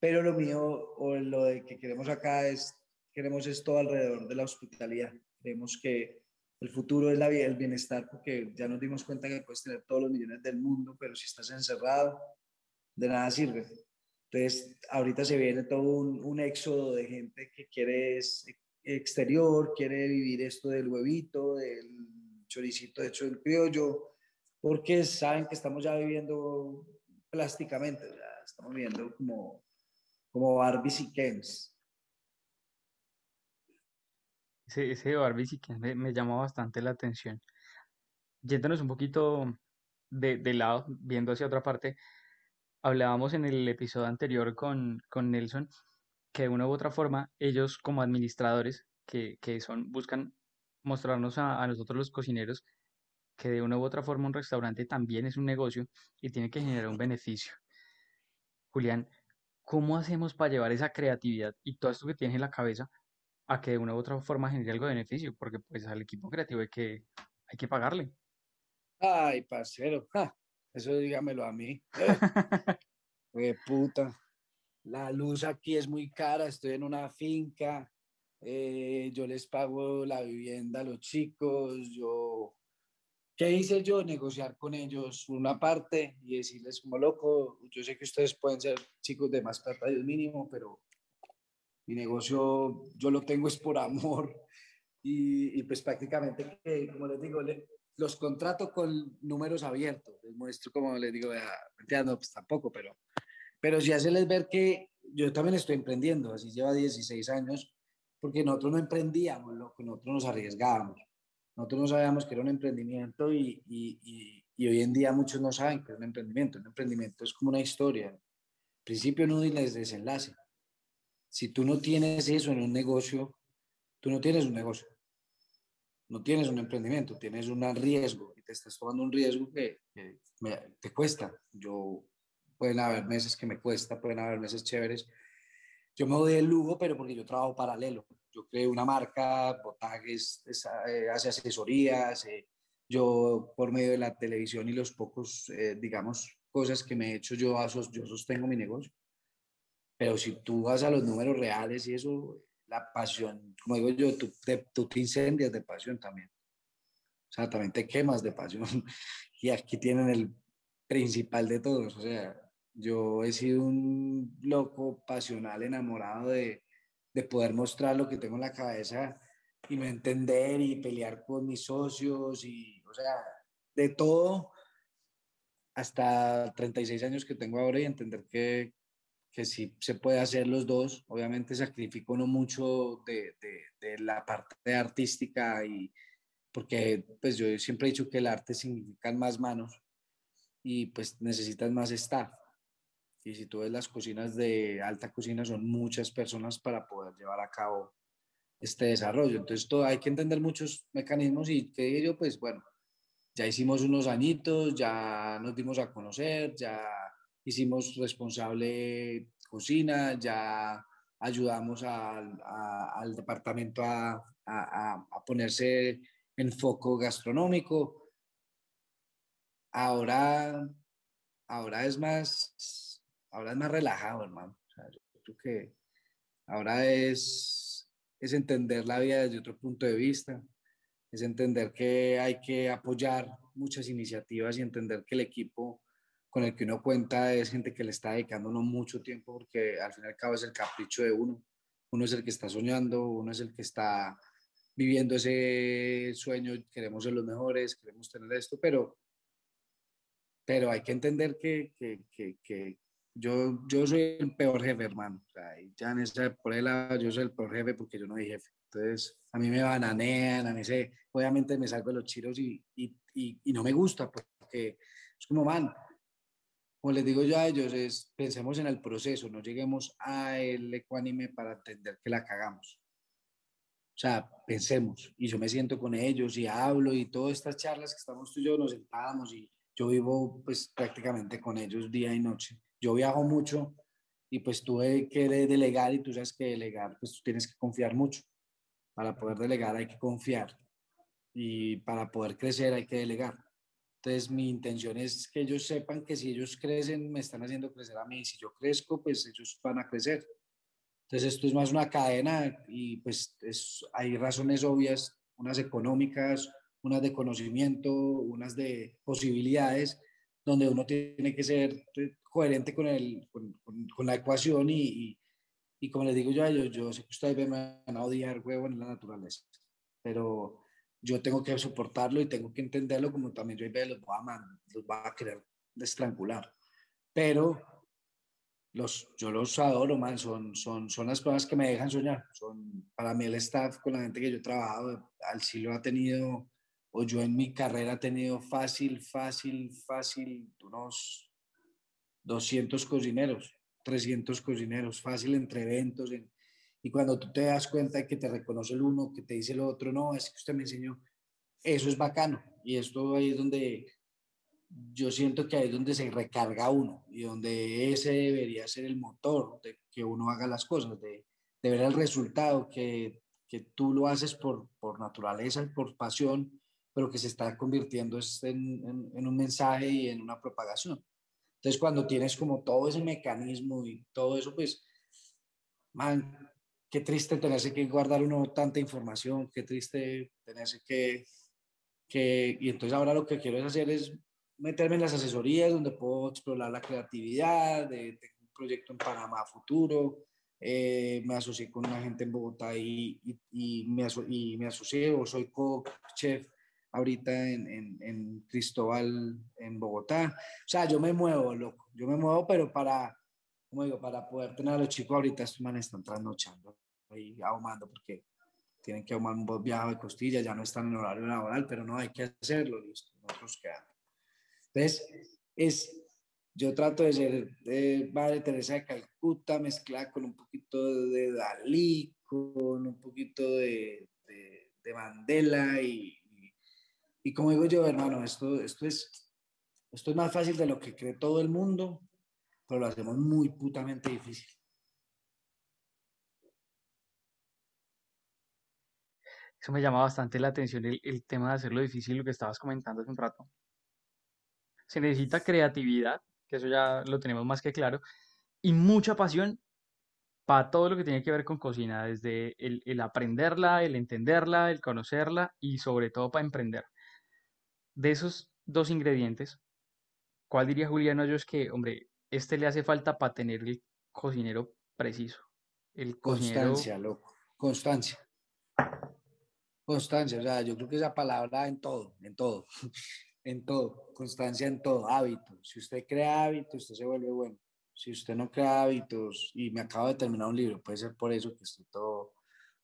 pero lo mío o lo de que queremos acá es, queremos esto alrededor de la hospitalidad. Creemos que el futuro es la el bienestar, porque ya nos dimos cuenta que puedes tener todos los millones del mundo, pero si estás encerrado, de nada sirve. Entonces, ahorita se viene todo un, un éxodo de gente que quiere exterior, quiere vivir esto del huevito, del choricito hecho del criollo, porque saben que estamos ya viviendo plásticamente, ya estamos viviendo como como Barbies y Kens. Ese, ese Barbies y me, me llamó bastante la atención. Yéndonos un poquito de, de, lado, viendo hacia otra parte, hablábamos en el episodio anterior con, con Nelson que de una u otra forma ellos como administradores que, que son, buscan mostrarnos a, a nosotros los cocineros que de una u otra forma un restaurante también es un negocio y tiene que generar un beneficio. Julián, ¿cómo hacemos para llevar esa creatividad y todo esto que tienes en la cabeza a que de una u otra forma genere algo de beneficio? Porque pues al equipo creativo hay que, hay que pagarle. Ay, parcero, eso dígamelo a mí. (laughs) Eh, puta, la luz aquí es muy cara, estoy en una finca, eh, yo les pago la vivienda a los chicos, yo ¿Qué hice yo? Negociar con ellos una parte y decirles como loco, yo sé que ustedes pueden ser chicos de más plata, Dios mínimo, pero mi negocio yo lo tengo es por amor (laughs) y, pues prácticamente, como les digo, los contrato con números abiertos, les muestro como les digo, ya, no, pues tampoco, pero, pero sí hacerles ver que yo también estoy emprendiendo, así lleva 16 años, porque nosotros no emprendíamos, que nosotros nos arriesgábamos nosotros no sabíamos que era un emprendimiento y, y, y, hoy en día muchos no saben que es un emprendimiento. Un emprendimiento es como una historia, principio, nudo y desenlace. Si tú no tienes eso en un negocio, tú no tienes un negocio. No tienes un emprendimiento, tienes un riesgo y te estás tomando un riesgo que, te cuesta. Yo, pueden haber meses que me cuesta, pueden haber meses chéveres. Yo me doy el lujo, pero porque yo trabajo paralelo yo creo una marca, Botagues eh, hace asesorías, eh, yo por medio de la televisión y los pocos, eh, digamos, cosas que me he hecho, yo, yo sostengo mi negocio. Pero si tú vas a los números reales y eso, la pasión, como digo yo, tú te, tú te incendias de pasión también. O sea, también te quemas de pasión. (laughs) Y aquí tienen el principal de todos. O sea, yo he sido un loco pasional, enamorado de, de poder mostrar lo que tengo en la cabeza y no entender y pelear con mis socios y, o sea, de todo hasta 36 años que tengo ahora y entender que, que sí se puede hacer los dos. Obviamente sacrifico no mucho de, de, la parte artística y porque pues yo siempre he dicho que el arte significa más manos y pues necesitas más staff. Y si tú ves las cocinas de alta cocina, son muchas personas para poder llevar a cabo este desarrollo. Entonces, todo, hay que entender muchos mecanismos y que yo, pues bueno, ya hicimos unos añitos, ya nos dimos a conocer, ya hicimos responsable cocina, ya ayudamos al, al departamento a, a, a, ponerse en foco gastronómico. Ahora, ahora es más ahora es más relajado, hermano. yo creo que ahora es, es entender la vida desde otro punto de vista, es entender que hay que apoyar muchas iniciativas y entender que el equipo con el que uno cuenta es gente que le está dedicando uno mucho tiempo porque al fin y al cabo es el capricho de uno. Uno es el que está soñando, uno es el que está viviendo ese sueño, queremos ser los mejores, queremos tener esto, pero, pero hay que entender que, que, que, yo, yo soy el peor jefe, hermano. O sea, ya en esa, por el lado, yo soy el peor jefe porque yo no soy jefe. Entonces, a mí me bananean, a mí se, obviamente me salgo de los chiros y, y, y, no me gusta porque es como, man, como les digo yo a ellos, es, pensemos en el proceso, no lleguemos a el ecuánime para entender que la cagamos. O sea, pensemos, y yo me siento con ellos y hablo y todas estas charlas que estamos tú y yo nos sentamos y yo vivo pues prácticamente con ellos día y noche yo viajo mucho y pues tuve que delegar y tú sabes que delegar, pues tú tienes que confiar mucho. Para poder delegar hay que confiar y para poder crecer hay que delegar. Entonces mi intención es que ellos sepan que si ellos crecen, me están haciendo crecer a mí. Si yo crezco, pues ellos van a crecer. Entonces esto es más una cadena y pues es, hay razones obvias, unas económicas, unas de conocimiento, unas de posibilidades, donde uno tiene que ser coherente con, el, con, con, la ecuación y, y, y, como les digo yo a ellos, yo sé que ustedes me van a odiar, huevo, en la naturaleza, pero yo tengo que soportarlo y tengo que entenderlo como también yo los voy a, los voy a querer estrangular. Pero los, yo los adoro, man, son, son, son las cosas que me dejan soñar. Son, para mí el staff con la gente que yo he trabajado, al sí lo ha tenido, o yo en mi carrera he tenido fácil, fácil, fácil, unos 200 cocineros, 300 cocineros, fácil entre eventos. y Y cuando tú te das cuenta de que te reconoce el uno, que te dice el otro, no, es que usted me enseñó, eso es bacano. Y esto ahí es donde yo siento que ahí es donde se recarga uno y donde ese debería ser el motor de que uno haga las cosas, de, de ver el resultado, que, que tú lo haces por, por naturaleza, por pasión, pero que se está convirtiendo en, en, un mensaje y en una propagación. Entonces, cuando tienes como todo ese mecanismo y todo eso, pues, man, qué triste tenerse que guardar uno tanta información, qué triste tenerse que, que... Y entonces ahora lo que quiero hacer es meterme en las asesorías donde puedo explorar la creatividad, de, tengo un proyecto en Panamá futuro, eh, me asocié con una gente en Bogotá y, y, y me, y me asocié o soy co-chef ahorita en, en, en, Cristóbal, en Bogotá. O sea, yo me muevo, loco, yo me muevo, pero para, como digo, para poder tener a los chicos ahorita, estos manes están trasnochando ahí ahumando porque tienen que ahumar un viaje de costillas, ya no están en horario laboral, pero no hay que hacerlo, listo, nosotros quedamos. Entonces, es, yo trato de ser de Madre Teresa de Calcuta mezclada con un poquito de Dalí, con un poquito de, de, de Mandela y, y como digo yo, hermano, esto, es, esto es más fácil de lo que cree todo el mundo, pero lo hacemos muy putamente difícil. Eso me llama bastante la atención, el, tema de hacerlo difícil, lo que estabas comentando hace un rato. Se necesita creatividad, que eso ya lo tenemos más que claro, y mucha pasión para todo lo que tiene que ver con cocina, desde el aprenderla, el entenderla, el conocerla y sobre todo para emprender de esos dos ingredientes, ¿cuál diría Julián Hoyos que, hombre, este le hace falta para tener el cocinero preciso? El Constancia, loco. Constancia. Constancia, o sea, yo creo que esa palabra en todo, en todo, (laughs) en todo, constancia en todo, hábitos. Si usted crea hábitos, usted se vuelve bueno. Si usted no crea hábitos, y me acabo de terminar un libro, puede ser por eso que estoy todo,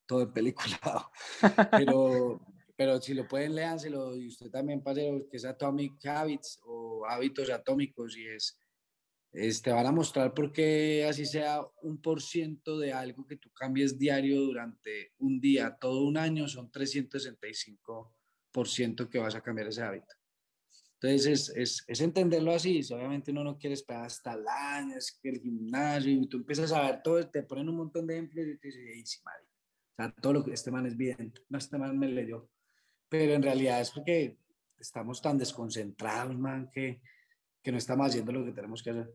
todo en peliculado, (laughs) pero, pero si lo pueden, léanselo y usted también pase que es Atomic Habits o hábitos atómicos y es, es, te van a mostrar por qué así sea un por ciento de algo que tú cambies diario durante un día, todo un año, son 365 por ciento que vas a cambiar ese hábito. Entonces es, es, es, entenderlo así, obviamente uno no quiere esperar hasta el año, es que el gimnasio, y tú empiezas a ver todo, te ponen un montón de ejemplos y te dices, o sea, todo lo que este man es bien, no, este man me leyó, pero en realidad es porque estamos tan desconcentrados, man, que, que no estamos haciendo lo que tenemos que hacer.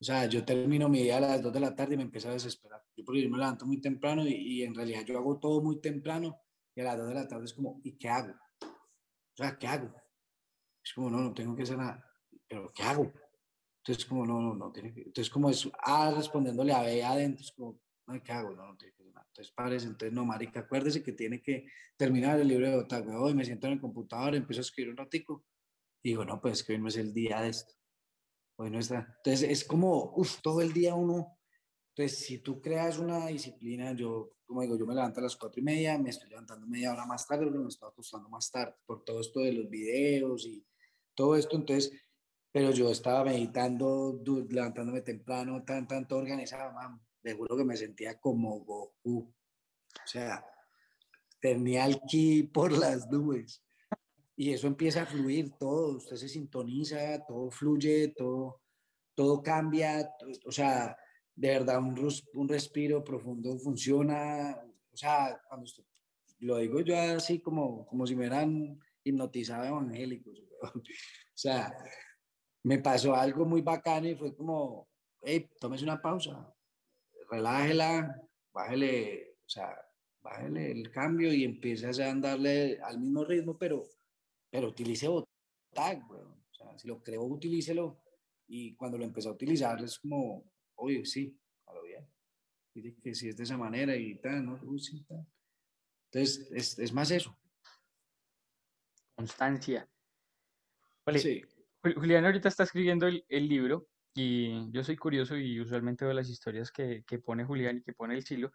O sea, yo termino mi día a las 2 de la tarde y me empiezo a desesperar. Yo porque yo me levanto muy temprano y, y, en realidad yo hago todo muy temprano y a las 2 de la tarde es como, ¿y qué hago? O sea, ¿qué hago? Es como, no, no tengo que hacer nada. ¿Pero qué hago? Entonces, como, no, no, no, tiene que... Entonces, como es A respondiéndole a B adentro, es como, no, ¿qué hago? No, no tiene que hacer nada. Entonces, parece, entonces, no, marica, acuérdese que tiene que terminar el libro de Otago. Hoy me siento en el computador, empiezo a escribir un ratico y digo, no, pues que hoy no es el día de esto. Hoy no está. Entonces, es como, uff, todo el día uno. Entonces, si tú creas una disciplina, yo, como digo, yo me levanto a las cuatro y media, me estoy levantando media hora más tarde, pero me estoy acostando más tarde por todo esto de los videos y todo esto. Entonces, pero yo estaba meditando, levantándome temprano, tan, tanto organizado, mamá de juro que me sentía como Goku. O sea, tenía el ki por las nubes. Y eso empieza a fluir todo, usted se sintoniza, todo fluye, todo, todo cambia, o sea, de verdad un, un respiro profundo funciona, o sea, cuando usted, lo digo yo así como, como si me hubieran hipnotizado evangélicos, o sea, me pasó algo muy bacano y fue como, hey, tómese una pausa, relájela, bájele, o sea, bájele el cambio y empiece a andarle al mismo ritmo, pero, pero utilice Botag, O sea, si lo creo, utilícelo. Y cuando lo empecé a utilizar, es como, oye, sí, a lo bien. Dice que si es de esa manera y tal, ¿no? Uy, sí, tal. Entonces, es, es, más eso. Constancia. Vale. Sí. Julián ahorita está escribiendo el, el libro y yo soy curioso y usualmente veo las historias que, que pone Julián y que pone el Chilo.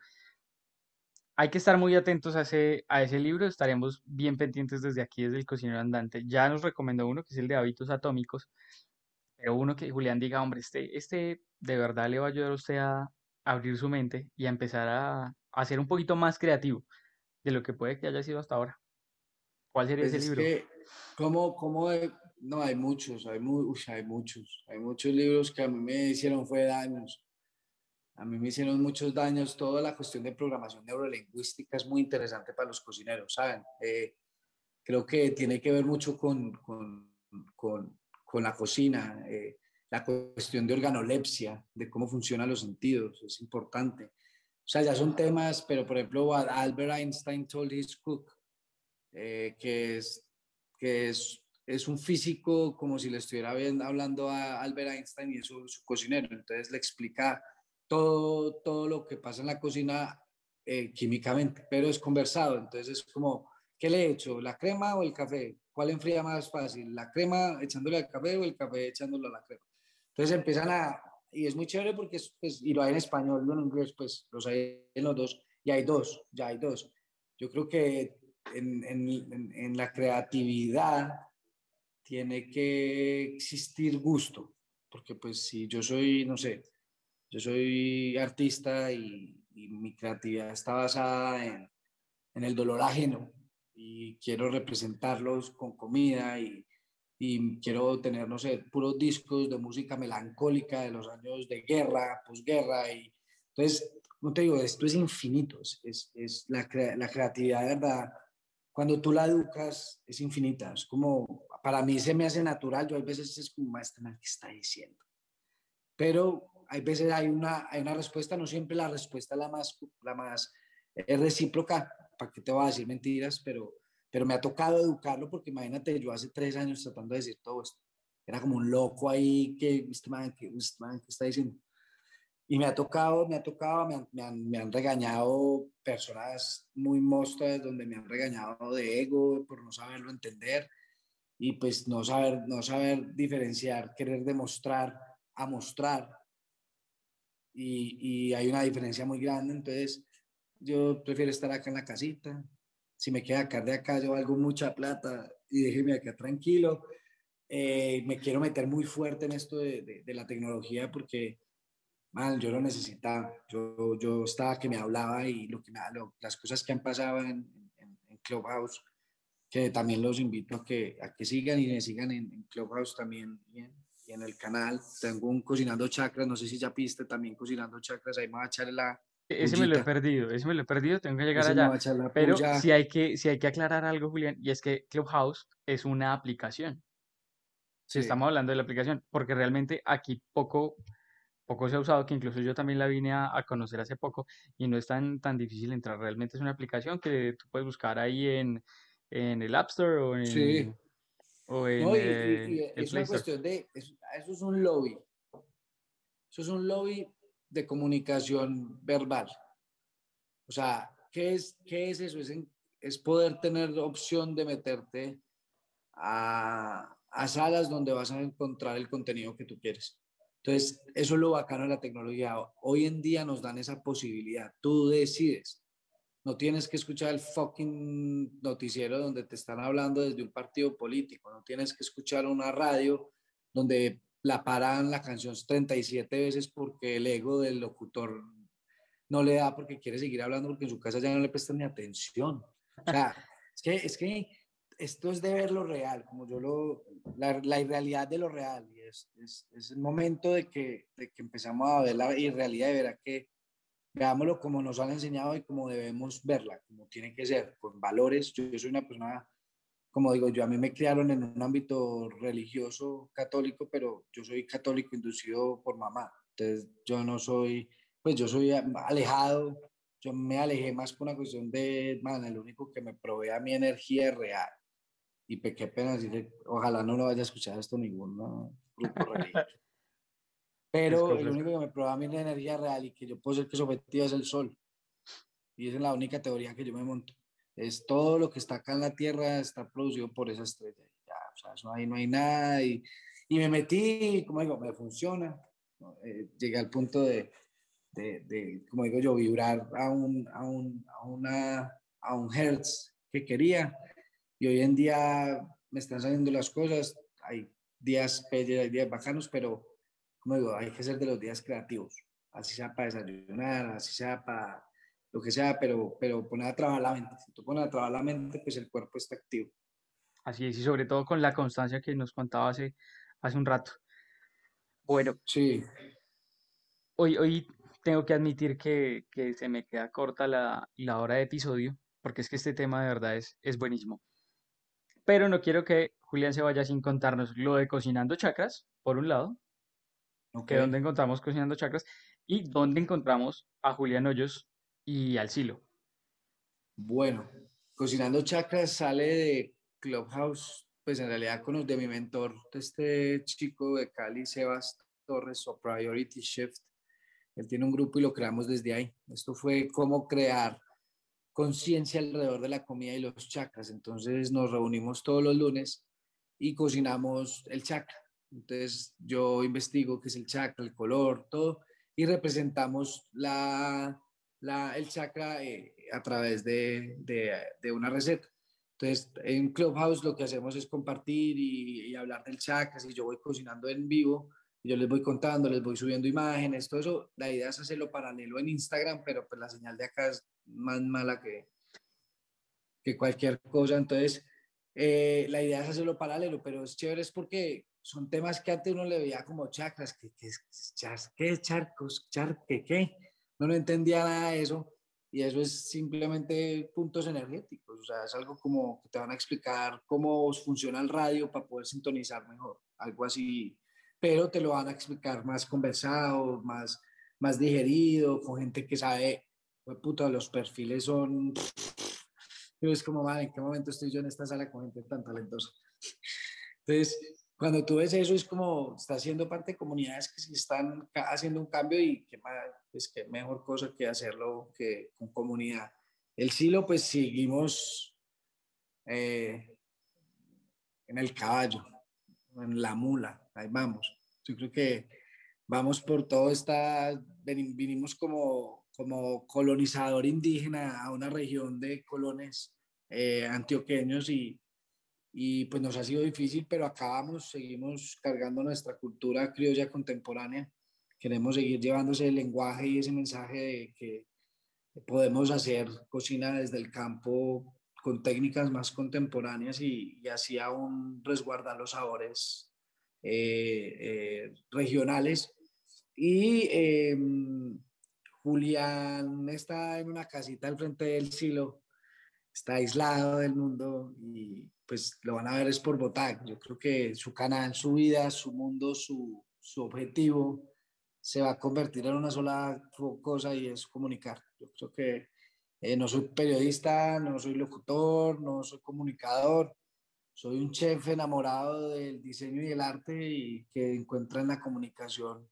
Hay que estar muy atentos a ese, a ese libro, estaremos bien pendientes desde aquí, desde el cocinero andante. Ya nos recomendó uno que es el de hábitos atómicos, pero uno que Julián diga, hombre, este, este de verdad le va a ayudar a usted a, abrir su mente y a empezar a, a ser un poquito más creativo de lo que puede que haya sido hasta ahora? ¿Cuál sería Pues ese es libro? que, ¿cómo, cómo no, hay muchos, hay, mu- uy, hay muchos, hay muchos libros que a mí me hicieron fue daños. A mí me hicieron muchos daños. Toda la cuestión de programación neurolingüística es muy interesante para los cocineros, ¿saben? Eh, creo que tiene que ver mucho con, con, con, con la cocina, eh, la cuestión de organolepsia, de cómo funcionan los sentidos, es importante. O sea, ya son temas, pero por ejemplo, Albert Einstein told his cook, eh, que, es, que es, es un físico como si le estuviera hablando a Albert Einstein y es su, su cocinero. Entonces le explica todo, todo lo que pasa en la cocina eh, químicamente, pero es conversado. Entonces es como, ¿qué le he hecho? ¿La crema o el café? ¿Cuál enfría más fácil? ¿La crema echándole al café o el café echándole a la crema? Entonces empiezan a, y es muy chévere porque es, pues, y lo hay en español, lo en inglés, pues los hay en los dos, y hay dos, ya hay dos. Yo creo que en, en, en la creatividad tiene que existir gusto, porque pues si yo soy, no sé, yo soy artista y, mi creatividad está basada en, en, el dolor ajeno y quiero representarlos con comida y, y, quiero tener, no sé, puros discos de música melancólica de los años de guerra, posguerra. Y, entonces, como te digo, esto es infinito, es, es la, la, creatividad, de verdad. Cuando tú la educas, es infinita. Es como, para mí se me hace natural. Yo hay veces es como, maestra, ¿qué está diciendo? Pero hay veces hay una, hay una respuesta, no siempre la respuesta es la más, la más es recíproca, ¿para qué te voy a decir mentiras? Pero, pero me ha tocado educarlo porque imagínate, yo hace tres años tratando de decir todo esto. Era como un loco ahí que, este man, que, este man, ¿qué está diciendo? Y me ha tocado, me ha tocado, me han, me han, me han regañado personas muy monstruas donde me han regañado de ego por no saberlo entender y pues no saber, no saber diferenciar, querer demostrar a mostrar. Y, y hay una diferencia muy grande, entonces yo prefiero estar acá en la casita. Si me queda acá de acá, yo valgo mucha plata y déjeme acá tranquilo. Eh, me quiero meter muy fuerte en esto de, de, de la tecnología porque, man, yo lo necesitaba. Yo, yo estaba que me hablaba y lo que me, lo, las cosas que han pasado en, en, en, Clubhouse, que también los invito a que, a que sigan y me sigan en, en Clubhouse también y en, y en, el canal. Tengo un Cocinando Chakras, no sé si ya viste también Cocinando Chakras, ahí me va a echar la, ese me lo he perdido, ese me lo he perdido, tengo que llegar Ese allá. Pero puya. sí hay, que, sí hay que aclarar algo, Julián, y es que Clubhouse es una aplicación. Si Sí. estamos hablando de la aplicación, porque realmente aquí poco, poco se ha usado, que incluso yo también la vine a, a conocer hace poco y no es tan, tan difícil entrar. Realmente es una aplicación que tú puedes buscar ahí en, en el App Store o en, Sí. o en No, y, y- eh, y el es Play una Store. cuestión de, es- eso es un lobby. Eso es un lobby de comunicación verbal. O sea, ¿qué es, qué es eso? Es, es poder tener opción de meterte a, a salas donde vas a encontrar el contenido que tú quieres. Entonces, eso es lo bacano de la tecnología. Hoy en día nos dan esa posibilidad. Tú decides. No tienes que escuchar el fucking noticiero donde te están hablando desde un partido político. No tienes que escuchar una radio donde la paran la canción 37 veces porque el ego del locutor no le da porque quiere seguir hablando porque en su casa ya no le prestan ni atención. O (laughs) es que, es que esto es de ver lo real, como yo lo, la, la irrealidad de lo real. Y es, es, el momento de que, de que empezamos a ver la irrealidad y verá que veámoslo como nos han enseñado y como debemos verla, como tiene que ser, con valores. Yo, yo soy una persona, como digo, yo a mí me criaron en un ámbito religioso católico, pero yo soy católico inducido por mamá. Entonces yo no soy, pues yo soy alejado, yo me alejé más por una cuestión de, man, el único que me provee a mi energía es real. Y qué pena decirle, ojalá no lo vaya a escuchar esto ningún grupo religioso. Pero el único que me provee a mí la energía real y que yo puedo ser que su objetivo es el sol. Y esa es la única teoría que yo me monto. Es todo lo que está acá en la Tierra está producido por esa estrella. Ya, o sea, eso ahí no hay nada. Y, y me metí, como digo, me funciona. Eh, llegué al punto de, de, de, como digo yo, vibrar a un, a un, a una, a un hertz que quería. Y hoy en día me están saliendo las cosas. Hay días hay días bacanos, pero como digo, hay que ser de los días creativos. así sea para desayunar, así sea para lo que sea, pero, pero poner a trabajar la mente. Si tú pones a trabajar la mente, pues el cuerpo está activo. Así es, y sobre todo con la constancia que nos contaba hace, hace un rato. Bueno, sí. hoy, hoy tengo que admitir que, se me queda corta la, hora de episodio, porque es que este tema de verdad es, es buenísimo. Pero no quiero que Julián se vaya sin contarnos lo de Cocinando Chakras, por un lado, que donde encontramos Cocinando Chakras, y dónde encontramos a Julián Hoyos y al Silo. Bueno, Cocinando Chakras sale de Clubhouse, pues en realidad con los de mi mentor, este chico de Cali, Sebas Torres, o Priority Shift. Él tiene un grupo y lo creamos desde ahí. Esto fue cómo crear conciencia alrededor de la comida y los chakras. Entonces nos reunimos todos los lunes y cocinamos el chakra. Entonces yo investigo qué es el chakra, el color, todo, y representamos la, el chakra eh, a través de, de, una receta. Entonces, en Clubhouse lo que hacemos es compartir y, hablar del chakra. Si yo voy cocinando en vivo, yo les voy contando, les voy subiendo imágenes, todo eso. La idea es hacerlo paralelo en Instagram, pero pues la señal de acá es más mala que, que cualquier cosa. Entonces, eh, la idea es hacerlo paralelo, pero es chévere es porque son temas que antes uno le veía como chakras, que, que, que charcos, charque, qué. No, no entendía nada de eso y eso es simplemente puntos energéticos, o sea, es algo como que te van a explicar cómo funciona el radio para poder sintonizar mejor, algo así, pero te lo van a explicar más conversado, más, más digerido, con gente que sabe, pues puta, los perfiles son, es como, vale, ¿en qué momento estoy yo en esta sala con gente tan talentosa? Entonces, cuando tú ves eso es como está siendo parte de comunidades que sí están haciendo un cambio y que pues qué mejor cosa que hacerlo que con comunidad. El silo pues seguimos eh, en el caballo, en la mula, ahí vamos. Yo creo que vamos por todo esta, vinimos como, como colonizador indígena a una región de colones eh, antioqueños y, y pues nos ha sido difícil, pero acabamos, seguimos cargando nuestra cultura criolla contemporánea. Queremos seguir llevándose el lenguaje y ese mensaje de que podemos hacer cocina desde el campo con técnicas más contemporáneas y, y así aún resguardar los sabores eh, eh, regionales. Y em, Julián está en una casita al frente del silo, está aislado del mundo y pues lo van a ver es por votar. Yo creo que su canal, su vida, su mundo, su, su objetivo se va a convertir en una sola cosa y es comunicar. Yo creo que eh, no soy periodista, no soy locutor, no soy comunicador, soy un chef enamorado del diseño y el arte y que encuentra en la comunicación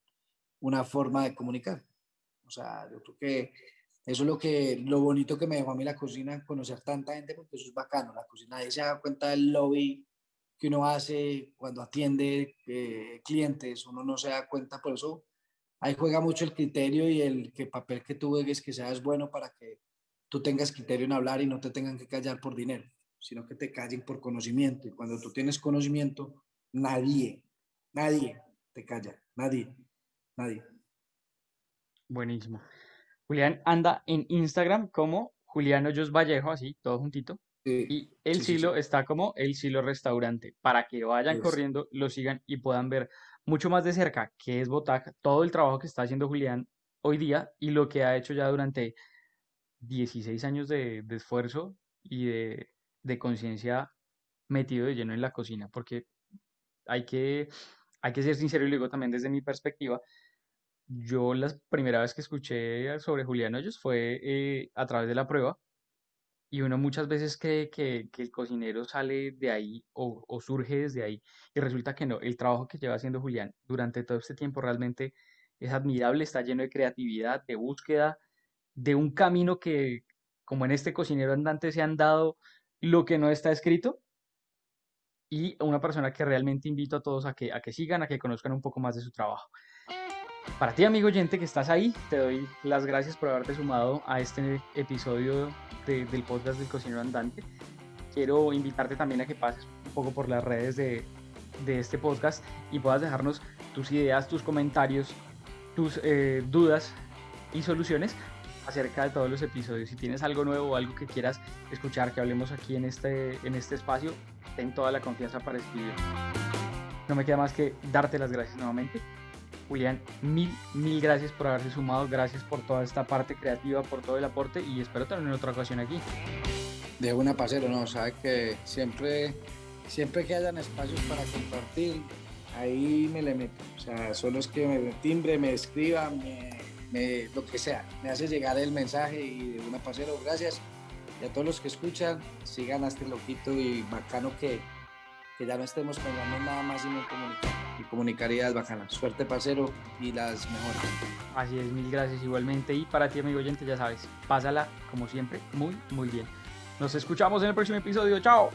una forma de comunicar. O sea, yo creo que eso es lo, que, lo bonito que me dejó a mí la cocina, conocer tanta gente, porque eso es bacano. La cocina, ahí se da cuenta del lobby que uno hace cuando atiende eh, clientes, uno no se da cuenta, por eso ahí juega mucho el criterio y el que papel que tú juegues que seas bueno para que tú tengas criterio en hablar y no te tengan que callar por dinero, sino que te callen por conocimiento. Y cuando tú tienes conocimiento, nadie, nadie te calla, nadie, nadie. Buenísimo. Julián anda en Instagram como Julián Hoyos Vallejo, así, todo juntito. y el silo está como el silo restaurante, para que vayan corriendo, lo sigan y puedan ver mucho más de cerca qué es Botac, todo el trabajo que está haciendo Julián hoy día y lo que ha hecho ya durante 16 años de, esfuerzo y de, de conciencia metido de lleno en la cocina, porque hay que, hay que ser sincero y lo digo también desde mi perspectiva, yo la primera vez que escuché sobre Julián Hoyos fue eh, a través de la prueba y uno muchas veces cree que, el cocinero sale de ahí o, surge desde ahí y resulta que no, el trabajo que lleva haciendo Julián durante todo este tiempo realmente es admirable, está lleno de creatividad, de búsqueda, de un camino que como en este cocinero andante se han dado lo que no está escrito y una persona que realmente invito a todos a que, a que sigan, a que conozcan un poco más de su trabajo. Para ti, amigo oyente que estás ahí, te doy las gracias por haberte sumado a este episodio del podcast del cocinero andante. Quiero invitarte también a que pases un poco por las redes de, de este podcast y puedas dejarnos tus ideas, tus comentarios tus eh, dudas y soluciones acerca de todos los episodios. Si tienes algo nuevo o algo que quieras escuchar, que hablemos aquí en este, en este espacio, ten toda la confianza para escribir. No me queda más que darte las gracias nuevamente. Julián, mil, mil gracias por haberse sumado, gracias por toda esta parte creativa, por todo el aporte y espero tener en otra ocasión aquí. De una pasero, no, sabes que siempre, siempre que hayan espacios para compartir, ahí me le meto. O sea, solo es que me timbre, me escriba, me, lo que sea, me hace llegar el mensaje y de una pasero, gracias. Y a todos los que escuchan, sigan a este loquito y bacano que, que ya no estemos pensando nada más sino comunicar. Y comunicaría es bacana. Suerte, pasero y las mejores. Así es, mil gracias igualmente. Y para ti, amigo oyente, ya sabes, pásala como siempre muy, muy bien. Nos escuchamos en el próximo episodio. ¡Chao!